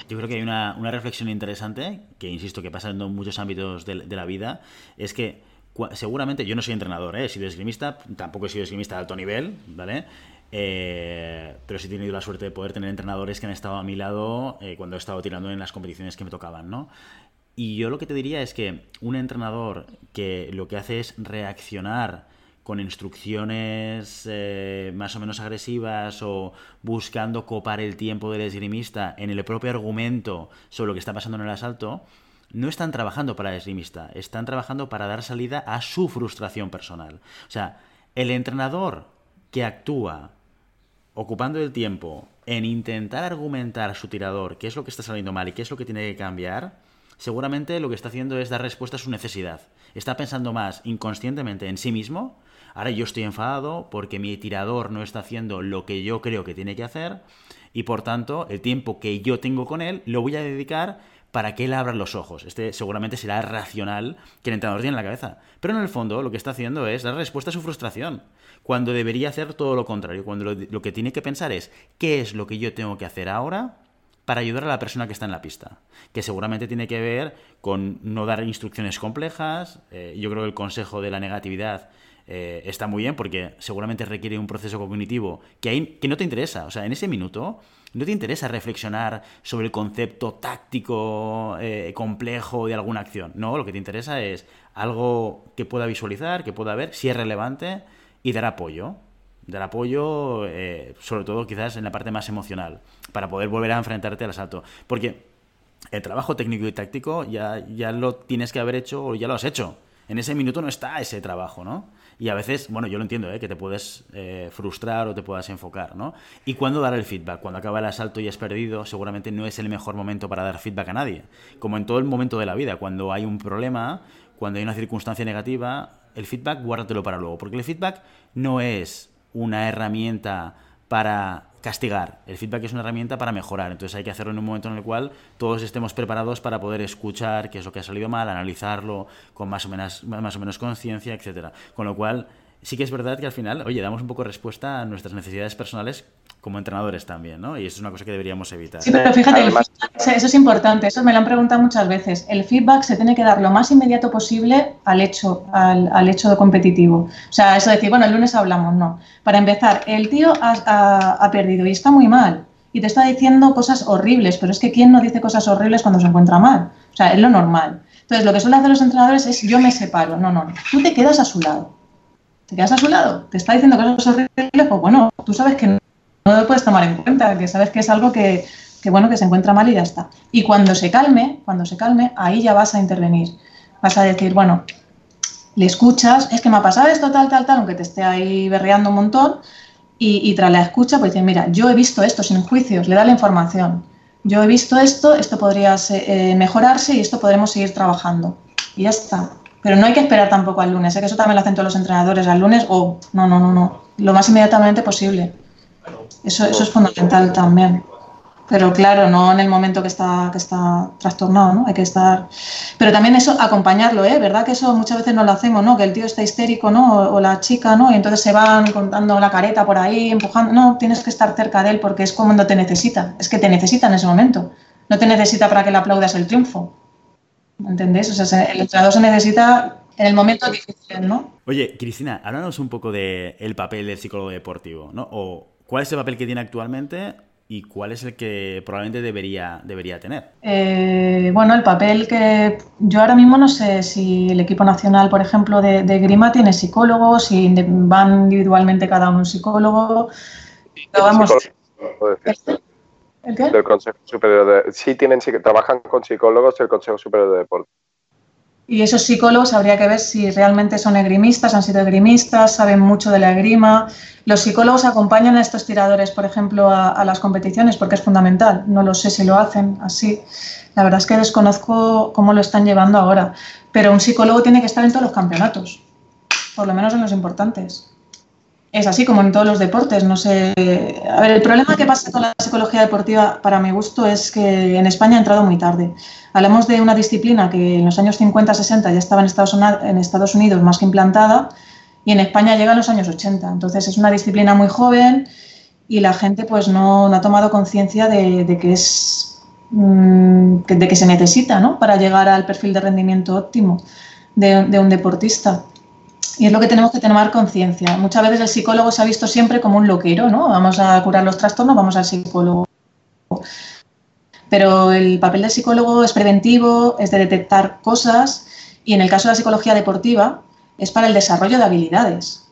Yo creo que hay una, reflexión interesante, que insisto que pasa en muchos ámbitos de la vida, es que seguramente yo no soy entrenador, ¿eh? he sido esgrimista, tampoco he sido esgrimista de alto nivel, ¿vale? Eh, pero sí he tenido la suerte de poder tener entrenadores que han estado a mi lado eh, cuando he estado tirando en las competiciones que me tocaban, ¿no? Y yo lo que te diría es que un entrenador que lo que hace es reaccionar con instrucciones eh, más o menos agresivas o buscando copar el tiempo del esgrimista en el propio argumento sobre lo que está pasando en el asalto, no están trabajando para el esgrimista, están trabajando para dar salida a su frustración personal. O sea, el entrenador que actúa ocupando el tiempo en intentar argumentar a su tirador qué es lo que está saliendo mal y qué es lo que tiene que cambiar, seguramente lo que está haciendo es dar respuesta a su necesidad. Está pensando más inconscientemente en sí mismo. Ahora yo estoy enfadado porque mi tirador no está haciendo lo que yo creo que tiene que hacer y por tanto el tiempo que yo tengo con él lo voy a dedicar para que él abra los ojos. Este seguramente será racional que el entrenador tiene en la cabeza. Pero en el fondo lo que está haciendo es dar respuesta a su frustración, cuando debería hacer todo lo contrario, cuando lo, que tiene que pensar es qué es lo que yo tengo que hacer ahora para ayudar a la persona que está en la pista, que seguramente tiene que ver con no dar instrucciones complejas. Eh, yo creo que el consejo de la negatividad eh, está muy bien porque seguramente requiere un proceso cognitivo que, que no te interesa. O sea, en ese minuto no te interesa reflexionar sobre el concepto táctico eh, complejo de alguna acción. No, lo que te interesa es algo que pueda visualizar, que pueda ver, si es relevante y dar apoyo. Dar apoyo, eh, sobre todo quizás en la parte más emocional, para poder volver a enfrentarte al asalto. Porque el trabajo técnico y táctico ya, ya lo tienes que haber hecho o ya lo has hecho. En ese minuto no está ese trabajo, ¿no? Y a veces, bueno, yo lo entiendo, ¿eh? que te puedes eh, frustrar o te puedas enfocar, ¿no? ¿Y cuándo dar el feedback? Cuando acaba el asalto y has perdido, seguramente no es el mejor momento para dar feedback a nadie. Como en todo el momento de la vida, cuando hay un problema, cuando hay una circunstancia negativa, el feedback guárdatelo para luego, porque el feedback no es una herramienta para castigar. El feedback es una herramienta para mejorar. Entonces hay que hacerlo en un momento en el cual todos estemos preparados para poder escuchar qué es lo que ha salido mal, analizarlo con más o menos, más o menos conciencia, etc. Con lo cual, sí que es verdad que al final, oye, damos un poco respuesta a nuestras necesidades personales como entrenadores también, ¿no? Y eso es una cosa que deberíamos evitar. Sí, pero fíjate, eso es importante, eso me lo han preguntado muchas veces. El feedback se tiene que dar lo más inmediato posible al hecho, al, hecho competitivo. O sea, eso de decir, bueno, el lunes hablamos, no. Para empezar, el tío ha, perdido y está muy mal y te está diciendo cosas horribles, pero es que ¿quién no dice cosas horribles cuando se encuentra mal? O sea, es lo normal. Entonces, lo que suelen hacer los entrenadores es yo me separo. No, no, tú te quedas a su lado. Te quedas a su lado. Te está diciendo cosas horribles, pues bueno, tú sabes que no no lo puedes tomar en cuenta, que sabes que es algo que, bueno, que se encuentra mal y ya está. Y cuando se calme, cuando se calme, ahí ya vas a intervenir. Vas a decir, bueno, le escuchas, es que me ha pasado esto, tal, tal, tal, aunque te esté ahí berreando un montón, y, tras la escucha, pues dice, mira, yo he visto esto sin juicios, le da la información. Yo he visto esto, esto podría eh, mejorarse y esto podremos seguir trabajando. Y ya está. Pero no hay que esperar tampoco al lunes, ¿eh? que eso también lo hacen todos los entrenadores, al lunes o no, no, no, no, lo más inmediatamente posible. Eso, eso es fundamental también. Pero claro, no en el momento que está, que está trastornado, ¿no? Hay que estar... Pero también eso, acompañarlo, ¿eh? ¿Verdad que eso muchas veces no lo hacemos, ¿no? Que el tío está histérico, ¿no? O, la chica, ¿no? Y entonces se van contando la careta por ahí, empujando. No, tienes que estar cerca de él porque es cuando te necesita. Es que te necesita en ese momento. No te necesita para que le aplaudas el triunfo. ¿Entendés? O sea, el entrenador se necesita en el momento difícil, ¿no? Oye, Cristina, háblanos un poco del el papel del psicólogo deportivo, ¿no? ¿Cuál es el papel que tiene actualmente y cuál es el que probablemente debería, debería tener? Eh, bueno, el papel que yo ahora mismo no sé si el equipo nacional, por ejemplo, de, Grima tiene psicólogos, si van individualmente cada uno un psicólogo. vamos, ¿El, qué? El Consejo Superior de, sí tienen, trabajan con psicólogos del Consejo Superior de Deporte. Y esos psicólogos habría que ver si realmente son egrimistas, han sido egrimistas, saben mucho de la egrima. Los psicólogos acompañan a estos tiradores, por ejemplo, a, las competiciones porque es fundamental. No lo sé si lo hacen así. La verdad es que desconozco cómo lo están llevando ahora. Pero un psicólogo tiene que estar en todos los campeonatos, por lo menos en los importantes. Es así como en todos los deportes, no sé. A ver, el problema que pasa con la psicología deportiva, para mi gusto, es que en España ha entrado muy tarde. Hablamos de una disciplina que en los años 50-60 ya estaba en Estados, Unidos más que implantada y en España llega en los años 80. Entonces es una disciplina muy joven y la gente pues no, ha tomado conciencia de, que es mm, de que se necesita ¿no? para llegar al perfil de rendimiento óptimo de un deportista. Y es lo que tenemos que tener conciencia. Muchas veces el psicólogo se ha visto siempre como un loquero, ¿no? Vamos a curar los trastornos, vamos al psicólogo. Pero el papel del psicólogo es preventivo, es de detectar cosas y en el caso de la psicología deportiva es para el desarrollo de habilidades.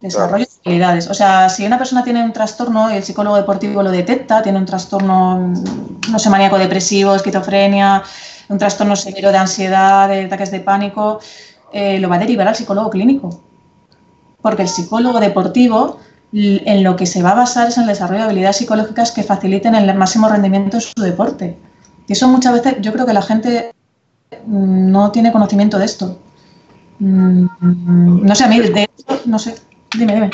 Desarrollo de habilidades. O sea, si una persona tiene un trastorno y el psicólogo deportivo lo detecta, tiene un trastorno, no sé, maníaco depresivo, esquizofrenia, un trastorno severo de ansiedad, de ataques de pánico, eh, lo va a derivar al psicólogo clínico. Porque el psicólogo deportivo en lo que se va a basar es en el desarrollo de habilidades psicológicas que faciliten el máximo rendimiento de su deporte. Y eso muchas veces yo creo que la gente mm, no tiene conocimiento de esto. Mm, no sé, a mí de esto, no sé. Dime, dime.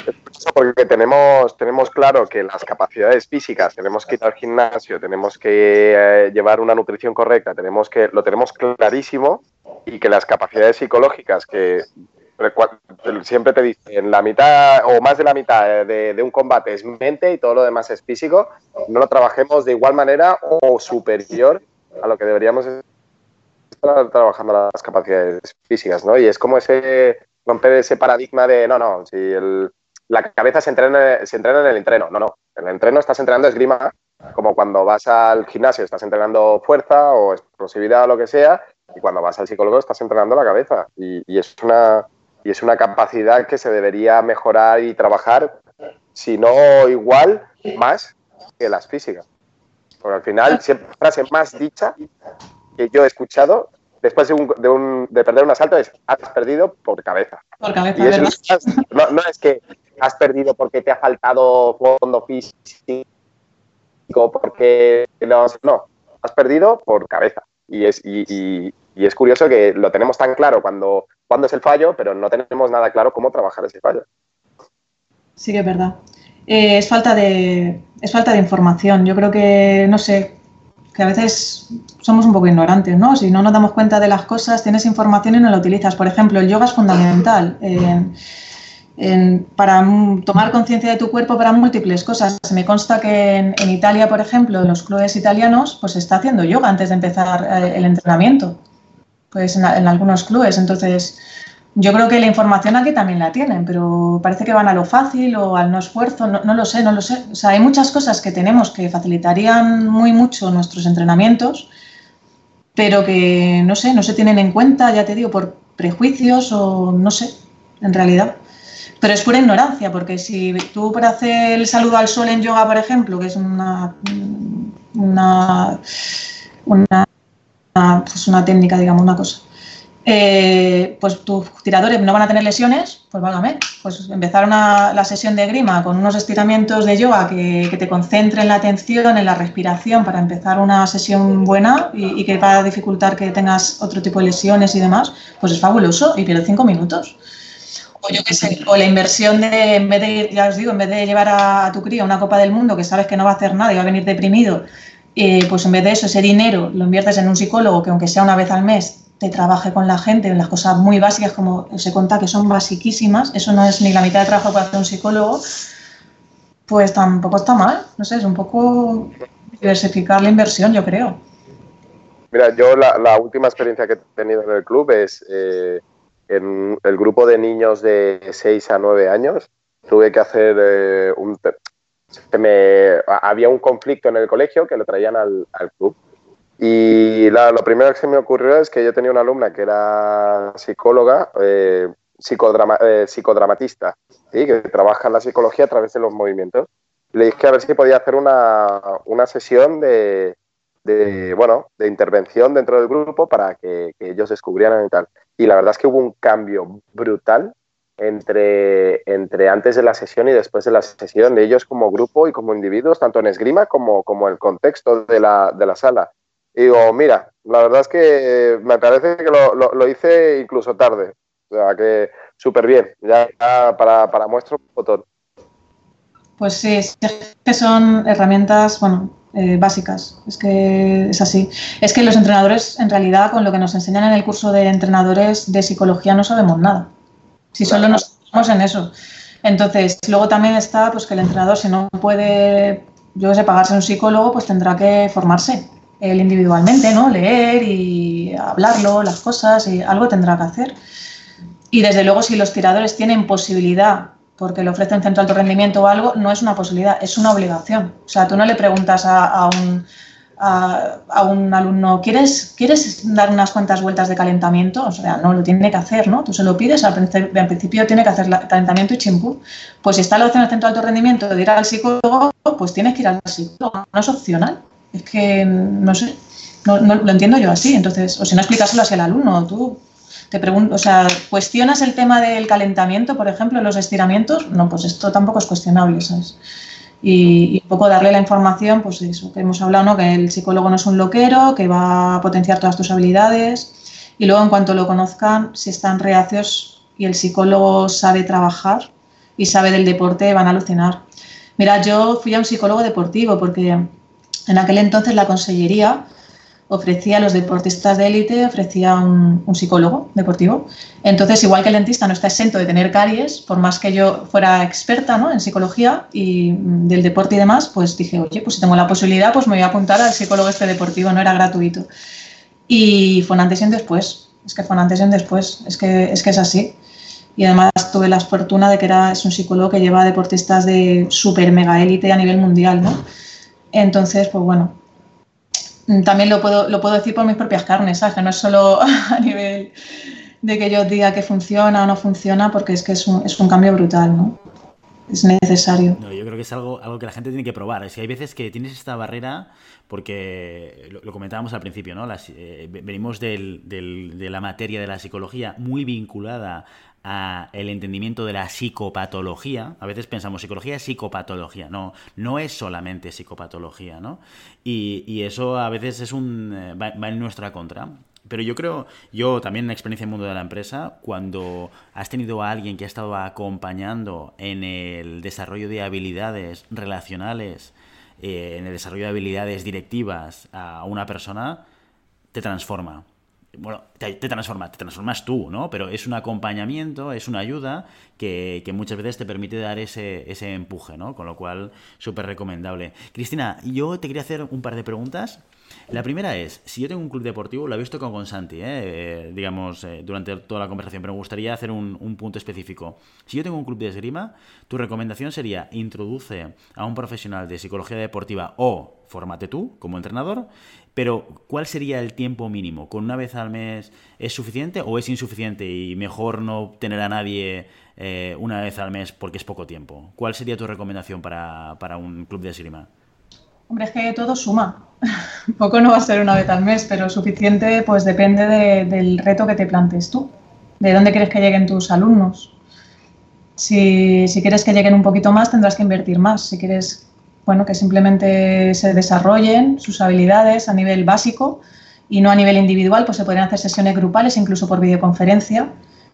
Porque tenemos, tenemos claro que las capacidades físicas, tenemos que ir al gimnasio, tenemos que eh, llevar una nutrición correcta, tenemos que, lo tenemos clarísimo y que las capacidades psicológicas que siempre te dicen la mitad o más de la mitad de, un combate es mente y todo lo demás es físico, no lo trabajemos de igual manera o superior a lo que deberíamos estar trabajando las capacidades físicas, ¿no? Y es como ese romper ese paradigma de no, no, si la cabeza se entrena, se entrena en el entreno, no, no, en el entreno estás entrenando esgrima, como cuando vas al gimnasio estás entrenando fuerza o explosividad o lo que sea, y cuando vas al psicólogo estás entrenando la cabeza. y es una y es una capacidad que se debería mejorar y trabajar, si no igual, más que las físicas. Porque al final, siempre la frase más dicha que yo he escuchado después de, un, de, perder un asalto es has perdido por cabeza. Por cabeza, no, no, es que has perdido porque te ha faltado fondo físico, porque no, no has perdido por cabeza. Y es, y, y es curioso que lo tenemos tan claro cuando, cuando es el fallo, pero no tenemos nada claro cómo trabajar ese fallo. Sí que es verdad. Eh, es, falta de, es falta de información. Yo creo que, no sé, que a veces somos un poco ignorantes, ¿no? Si no nos damos cuenta de las cosas, tienes información y no la utilizas. Por ejemplo, el yoga es fundamental. para tomar conciencia de tu cuerpo para múltiples cosas. Me consta que en, Italia, por ejemplo, en los clubes italianos, pues está haciendo yoga antes de empezar eh, el entrenamiento, pues en, algunos clubes. Entonces, yo creo que la información aquí también la tienen, pero parece que van a lo fácil o al no esfuerzo, no, no lo sé, no lo sé. O sea, hay muchas cosas que tenemos que facilitarían muy mucho nuestros entrenamientos, pero que, no sé, no se tienen en cuenta, ya te digo, por prejuicios o no sé, en realidad. Pero es pura ignorancia, porque si tú para hacer el saludo al sol en yoga, por ejemplo, que es una, una, pues una técnica, digamos, una cosa, eh, pues tus tiradores no van a tener lesiones, pues válgame, pues empezar la sesión de grima con unos estiramientos de yoga que, que, te concentren la atención en la respiración para empezar una sesión buena y, que va a dificultar que tengas otro tipo de lesiones y demás, pues es fabuloso y pierdo cinco minutos. O yo qué sé, o la inversión de, en vez de, ya os digo, en vez de llevar a, tu cría una Copa del Mundo que sabes que no va a hacer nada y va a venir deprimido, eh, pues en vez de eso, ese dinero lo inviertes en un psicólogo que aunque sea una vez al mes te trabaje con la gente en las cosas muy básicas como se cuenta que son basiquísimas, eso no es ni la mitad de trabajo que hace un psicólogo, pues tampoco está mal, no sé, es un poco diversificar la inversión, yo creo. Mira, yo la, última experiencia que he tenido en el club es eh, en el grupo de niños de 6 a 9 años tuve que hacer eh, un... me, había un conflicto en el colegio que lo traían al, club. Y lo primero que se me ocurrió es que yo tenía una alumna que era psicóloga, eh, eh, psicodramatista, que trabaja en la psicología a través de los movimientos. Le dije a ver si podía hacer una, sesión de, de, bueno, de intervención dentro del grupo para que, que ellos descubrieran y tal y la verdad es que hubo un cambio brutal entre, entre antes de la sesión y después de la sesión, de ellos como grupo y como individuos, tanto en esgrima como, como el contexto de la, de la sala. Y digo, mira, la verdad es que me parece que lo, lo, hice incluso tarde. O sea, que súper bien, ya, para, para muestra un botón. Pues sí, que son herramientas, bueno, eh, básicas. Es que es así. Es que los entrenadores, en realidad, con lo que nos enseñan en el curso de entrenadores de psicología no sabemos nada. Si solo nos enfocamos en eso. Entonces, luego también está pues que el entrenador, si no puede, yo sé, pagarse un psicólogo, pues tendrá que formarse él individualmente, ¿no? Leer y hablarlo, las cosas, y algo tendrá que hacer. Y desde luego, si los tiradores tienen posibilidad porque le ofrecen centro alto rendimiento o algo, no es una posibilidad, es una obligación. O sea, tú no le preguntas a, un, a, un, alumno, ¿quieres, ¿quieres dar unas cuantas vueltas de calentamiento? O sea, no, lo tiene que hacer, ¿no? Tú se lo pides, al principio, tiene que hacer calentamiento y chimpú. Pues si está la opción del centro de alto rendimiento de ir al psicólogo, pues tienes que ir al psicólogo, no es opcional. Es que, no sé, no, lo entiendo yo así. Entonces, o si no, explicárselo así al alumno, tú te pregunto, o sea, ¿cuestionas el tema del calentamiento, por ejemplo, los estiramientos? No, pues esto tampoco es cuestionable, ¿sabes? Y, un poco darle la información, pues eso, que hemos hablado. Que el psicólogo no es un loquero, que va a potenciar todas tus habilidades. Y luego, en cuanto lo conozcan, si están reacios y el psicólogo sabe trabajar y sabe del deporte, van a alucinar. Mira, yo fui a un psicólogo deportivo porque en aquel entonces la consellería ofrecía a los deportistas de élite, ofrecía un, psicólogo deportivo. Entonces, igual que el dentista no está exento de tener caries, por más que yo fuera experta ¿no? en psicología y mm, del deporte y demás, pues dije, oye, pues si tengo la posibilidad, pues me voy a apuntar al psicólogo este deportivo, no era gratuito. Y fue un antes y un después, es que fue un antes y un después, es que es, que es así. Y además tuve la fortuna de que era, es un psicólogo que lleva deportistas de super mega élite a nivel mundial, ¿no? Entonces, pues bueno, también lo puedo, lo puedo decir por mis propias carnes, ¿sabes? Que no es solo <laughs> a nivel de que yo diga que funciona o no funciona, porque es que es un, es un cambio brutal, ¿no? Es necesario. No, yo creo que es algo, algo que la gente tiene que probar. Es hay veces que tienes esta barrera, porque lo, comentábamos al principio, ¿no? Eh, venimos del, de la materia de la psicología muy vinculada a el entendimiento de la psicopatología. A veces pensamos psicología es psicopatología. No, no es solamente psicopatología, ¿no? Y, eso a veces es un eh, va, en nuestra contra. Pero yo creo, yo también en experiencia en el mundo de la empresa, cuando has tenido a alguien que ha estado acompañando en el desarrollo de habilidades relacionales, eh, en el desarrollo de habilidades directivas a una persona, te transforma bueno, te, transforma, te transformas tú, ¿no? Pero es un acompañamiento, es una ayuda que, muchas veces te permite dar ese, ese empuje, ¿no? Con lo cual, súper recomendable. Cristina, yo te quería hacer un par de preguntas. La primera es, si yo tengo un club deportivo, lo he visto con, Santi, ¿eh? Eh, digamos, eh, durante toda la conversación, pero me gustaría hacer un, un, punto específico. Si yo tengo un club de esgrima, tu recomendación sería introduce a un profesional de psicología deportiva o fórmate tú como entrenador, pero ¿cuál sería el tiempo mínimo? ¿Con una vez al mes es suficiente o es insuficiente y mejor no tener a nadie una vez al mes porque es poco tiempo? ¿Cuál sería tu recomendación para, para un club de esgrima? Hombre, es que todo suma. <laughs> Poco no va a ser una vez al mes, pero suficiente pues depende del reto que te plantes tú, de dónde quieres que lleguen tus alumnos. Si, quieres que lleguen un poquito más, tendrás que invertir más. Si quieres bueno, que simplemente se desarrollen sus habilidades a nivel básico y no a nivel individual, pues se podrían hacer sesiones grupales, incluso por videoconferencia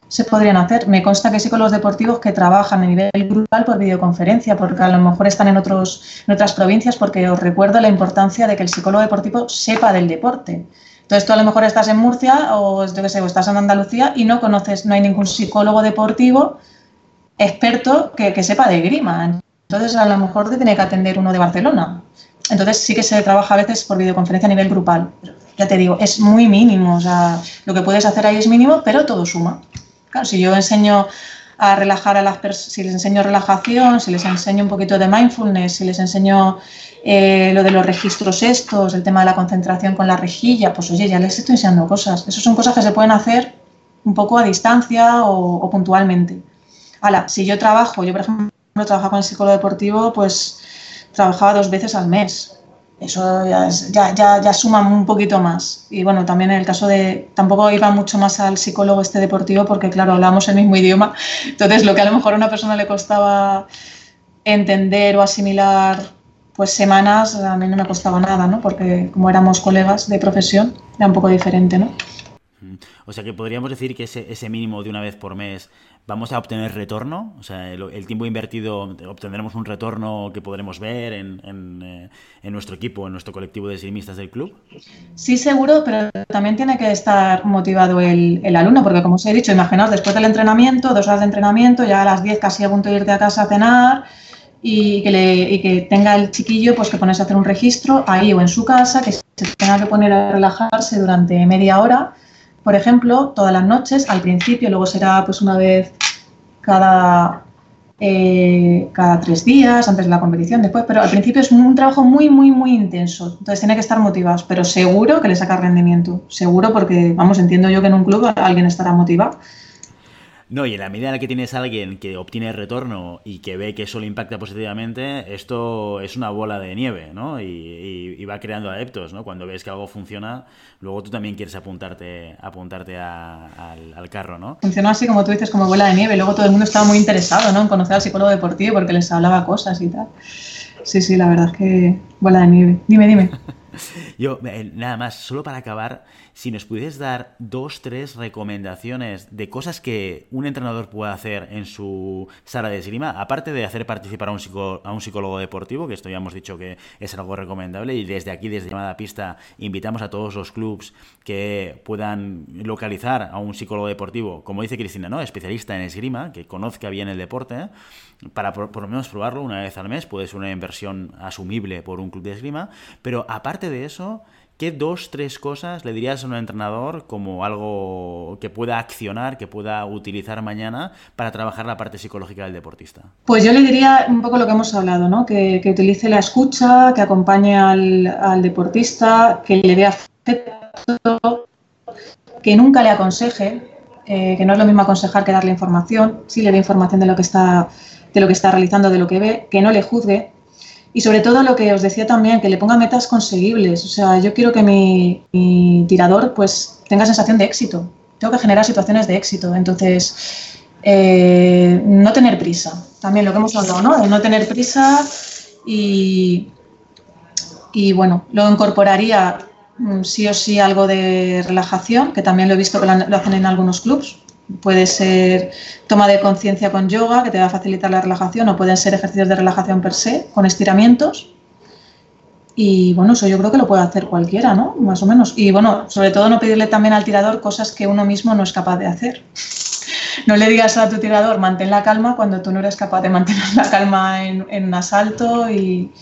se podrían hacer. Me consta que psicólogos deportivos que trabajan a nivel grupal por videoconferencia, porque a lo mejor están en, otros, en otras provincias, porque os recuerdo la importancia de que el psicólogo deportivo sepa del deporte. Entonces tú a lo mejor estás en Murcia o, yo qué sé, o estás en Andalucía y no conoces, no hay ningún psicólogo deportivo experto que, que sepa de grima. Entonces a lo mejor te tiene que atender uno de Barcelona. Entonces sí que se trabaja a veces por videoconferencia a nivel grupal. Ya te digo, es muy mínimo. O sea, lo que puedes hacer ahí es mínimo, pero todo suma si yo enseño a relajar a las personas, si les enseño relajación, si les enseño un poquito de mindfulness, si les enseño eh, lo de los registros estos, el tema de la concentración con la rejilla, pues oye, ya les estoy enseñando cosas. Esas son cosas que se pueden hacer un poco a distancia o puntualmente. Ahora, si yo trabajo, yo por ejemplo trabajo con el psicólogo deportivo, pues trabajaba dos veces al mes eso ya, ya, ya, suma un poquito más. Y bueno, también en el caso de, tampoco iba mucho más al psicólogo este deportivo porque claro, hablamos el mismo idioma, entonces lo que a lo mejor a una persona le costaba entender o asimilar pues semanas, a mí no me costaba nada, ¿no? Porque como éramos colegas de profesión, era un poco diferente, ¿no? O sea que podríamos decir que ese, ese mínimo de una vez por mes vamos a obtener retorno, o sea, el, tiempo invertido obtendremos un retorno que podremos ver en, en, eh, nuestro equipo, en nuestro colectivo de esgrimistas del club. Sí, seguro, pero también tiene que estar motivado el, el, alumno, porque como os he dicho, imaginaos después del entrenamiento, dos horas de entrenamiento, ya a las 10 casi a punto de irte a casa a cenar y que, le, y que tenga el chiquillo pues que ponerse a hacer un registro ahí o en su casa, que se tenga que poner a relajarse durante media hora por ejemplo, todas las noches, al principio, luego será pues una vez cada, eh, cada tres días, antes de la competición, después, pero al principio es un trabajo muy, muy, muy intenso. Entonces tiene que estar motivados, pero seguro que le saca rendimiento. Seguro porque, vamos, entiendo yo que en un club alguien estará motivado no, y en la medida en la que tienes a alguien que obtiene retorno y que ve que eso le impacta positivamente, esto es una bola de nieve, ¿no? Y, va creando adeptos, ¿no? Cuando ves que algo funciona, luego tú también quieres apuntarte, apuntarte al, carro, ¿no? Funciona así, como tú dices, como bola de nieve. Luego todo el mundo estaba muy interesado, ¿no? En conocer al psicólogo deportivo porque les hablaba cosas y tal. Sí, sí, la verdad es que bola de nieve. Dime, dime. <laughs> Yo, eh, nada más, solo para acabar, si nos pudieses dar dos, tres recomendaciones de cosas que un entrenador puede hacer en su sala de esgrima, aparte de hacer participar a un, a un psicólogo deportivo, que esto ya hemos dicho que es algo recomendable, y desde aquí, desde Llamada Pista, invitamos a todos los clubs que puedan localizar a un psicólogo deportivo, como dice Cristina, ¿no? especialista en esgrima, que conozca bien el deporte, para por, por, lo menos probarlo una vez al mes, puede ser una inversión asumible por un club de esgrima, pero aparte de eso, ¿qué dos, tres cosas le dirías a un entrenador como algo que pueda accionar, que pueda utilizar mañana para trabajar la parte psicológica del deportista? Pues yo le diría un poco lo que hemos hablado, ¿no? que, utilice la escucha, que acompañe al, deportista, que le dé afecto, que nunca le aconseje, eh, que no es lo mismo aconsejar que darle información, sí le dé información de lo que está de lo que está realizando, de lo que ve, que no le juzgue y sobre todo lo que os decía también, que le ponga metas conseguibles. O sea, yo quiero que mi, tirador pues tenga sensación de éxito. Tengo que generar situaciones de éxito. Entonces, eh, no tener prisa. También lo que hemos hablado, ¿no? De no tener prisa y, y bueno, lo incorporaría mm, sí o sí algo de relajación, que también lo he visto que lo hacen en algunos clubs, Puede ser toma de conciencia con yoga, que te va a facilitar la relajación, o pueden ser ejercicios de relajación per se, con estiramientos. Y bueno, eso yo creo que lo puede hacer cualquiera, ¿no? Más o menos. Y bueno, sobre todo no pedirle también al tirador cosas que uno mismo no es capaz de hacer. No le digas a tu tirador, mantén la calma cuando tú no eres capaz de mantener la calma en, en un asalto y...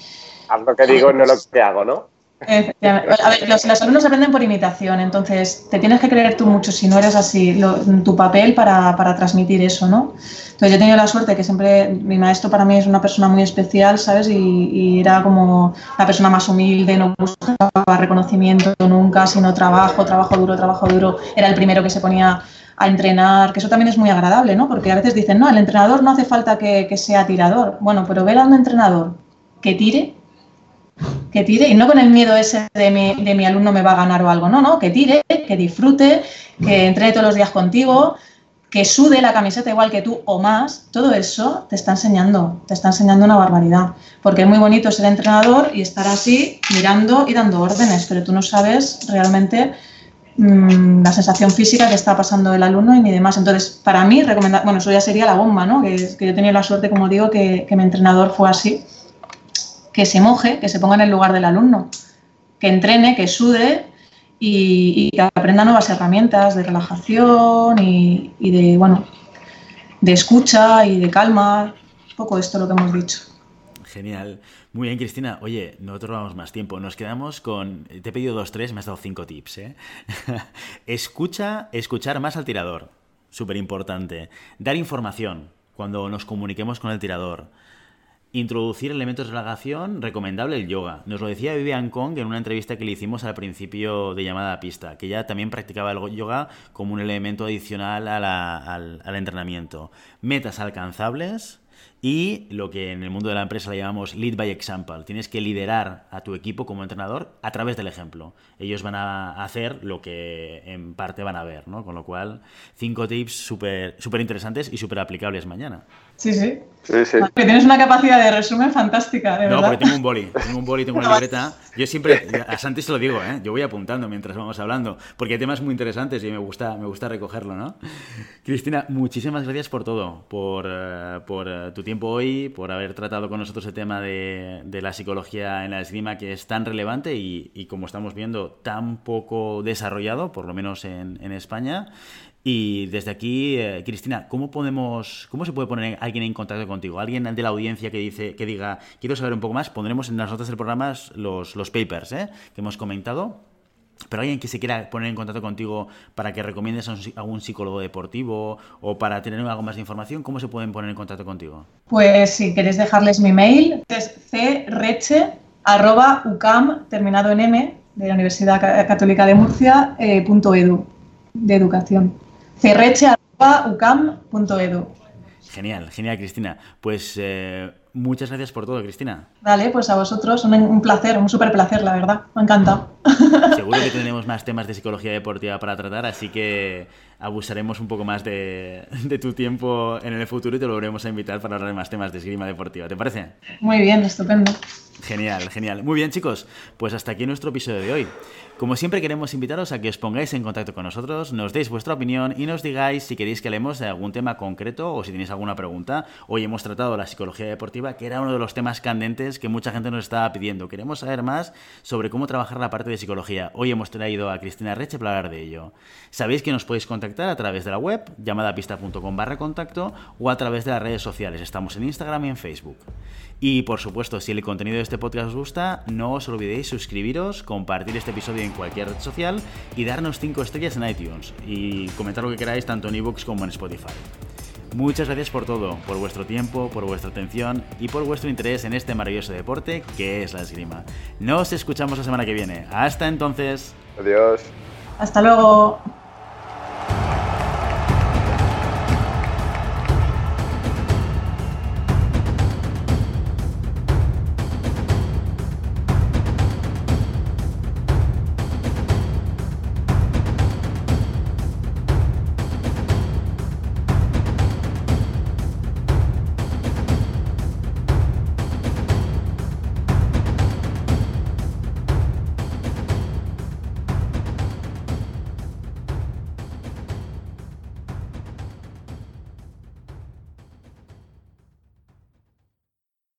Haz lo que digo, no lo que hago, ¿no? A ver, los, alumnos aprenden por imitación, entonces te tienes que creer tú mucho si no eres así, tu papel para, para, transmitir eso, ¿no? Entonces yo he tenido la suerte que siempre, mi maestro para mí es una persona muy especial, ¿sabes? Y, era como la persona más humilde, no buscaba reconocimiento nunca, sino trabajo, trabajo duro, trabajo duro. Era el primero que se ponía a entrenar, que eso también es muy agradable, ¿no? Porque a veces dicen, no, el entrenador no hace falta que, que sea tirador. Bueno, pero ver a un entrenador que tire que tire y no con el miedo ese de mi, de mi alumno me va a ganar o algo, no, no, que tire, que disfrute, que entrene todos los días contigo, que sude la camiseta igual que tú o más, todo eso te está enseñando, te está enseñando una barbaridad, porque es muy bonito ser entrenador y estar así mirando y dando órdenes, pero tú no sabes realmente mmm, la sensación física que está pasando el alumno y ni demás. Entonces, para mí, recomendar, bueno, eso ya sería la bomba, ¿no? Que, que yo he tenido la suerte, como digo, que, que mi entrenador fue así que se moje, que se ponga en el lugar del alumno, que entrene, que sude y, que aprenda nuevas herramientas de relajación y, de, bueno, de escucha y de calma. Un poco esto lo que hemos dicho. Genial. Muy bien, Cristina. Oye, no te robamos más tiempo. Nos quedamos con. Te he pedido dos, tres, me has dado cinco tips. ¿eh? <laughs> Escucha, escuchar más al tirador. Súper importante. Dar información cuando nos comuniquemos con el tirador. Introducir elementos de relajación, recomendable el yoga. Nos lo decía Vivian Kong en una entrevista que le hicimos al principio de llamada a pista, que ella también practicaba el yoga como un elemento adicional al, al entrenamiento. Metas alcanzables, y lo que en el mundo de la empresa le llamamos lead by example. Tienes que liderar a tu equipo como entrenador a través del ejemplo. Ellos van a hacer lo que en parte van a ver, ¿no? Con lo cual, cinco tips súper super interesantes y súper aplicables mañana. Sí, sí. sí, sí. tienes una capacidad de resumen fantástica, de verdad. No, porque tengo un boli, tengo un boli, tengo una <laughs> libreta. Yo siempre, a Santi se lo digo, ¿eh? Yo voy apuntando mientras vamos hablando, porque hay temas muy interesantes y me gusta, me gusta recogerlo, ¿no? Cristina, muchísimas gracias por todo, por, eh, por eh, tu tiempo hoy, por haber tratado con nosotros el tema de, la psicología en la esgrima que es tan relevante y, como estamos viendo, tan poco desarrollado, por lo menos en, España. Y desde aquí, eh, Cristina, ¿cómo podemos, cómo se puede poner alguien en contacto contigo? Alguien de la audiencia que dice, que diga, quiero saber un poco más, pondremos en las notas del programa los, papers ¿eh? que hemos comentado pero alguien que se quiera poner en contacto contigo para que recomiendes a algún psicólogo deportivo o para tener algo más de información, ¿cómo se pueden poner en contacto contigo? Pues si queréis dejarles mi mail, es creche.ucam, terminado en M, de la Universidad Católica de Murcia, eh, punto edu, de educación. creche.ucam.edu. Genial, genial, Cristina. Pues... Eh, Muchas gracias por todo, Cristina. Vale, pues a vosotros un, placer, un súper placer, la verdad. Me ha encantado. <laughs> Seguro que tenemos más temas de psicología deportiva para tratar, así que abusaremos un poco más de, de, tu tiempo en el futuro y te lo volveremos a invitar para hablar de más temas de esgrima deportiva. ¿Te parece? Muy bien, estupendo. Genial, genial. Muy bien, chicos. Pues hasta aquí nuestro episodio de hoy. Como siempre queremos invitaros a que os pongáis en contacto con nosotros, nos deis vuestra opinión y nos digáis si queréis que hablemos de algún tema concreto o si tenéis alguna pregunta. Hoy hemos tratado la psicología deportiva, que era uno de los temas candentes que mucha gente nos estaba pidiendo. Queremos saber más sobre cómo trabajar la parte de psicología. Hoy hemos traído a Cristina Reche para hablar de ello. Sabéis que nos podéis contactar a través de la web, llamadapista.com barra contacto o a través de las redes sociales. Estamos en Instagram y en Facebook. Y por supuesto, si el contenido de este podcast os gusta, no os olvidéis suscribiros, compartir este episodio en cualquier red social y darnos 5 estrellas en iTunes y comentar lo que queráis tanto en ebooks como en Spotify. Muchas gracias por todo, por vuestro tiempo, por vuestra atención y por vuestro interés en este maravilloso deporte que es la esgrima. Nos escuchamos la semana que viene. Hasta entonces. Adiós. Hasta luego.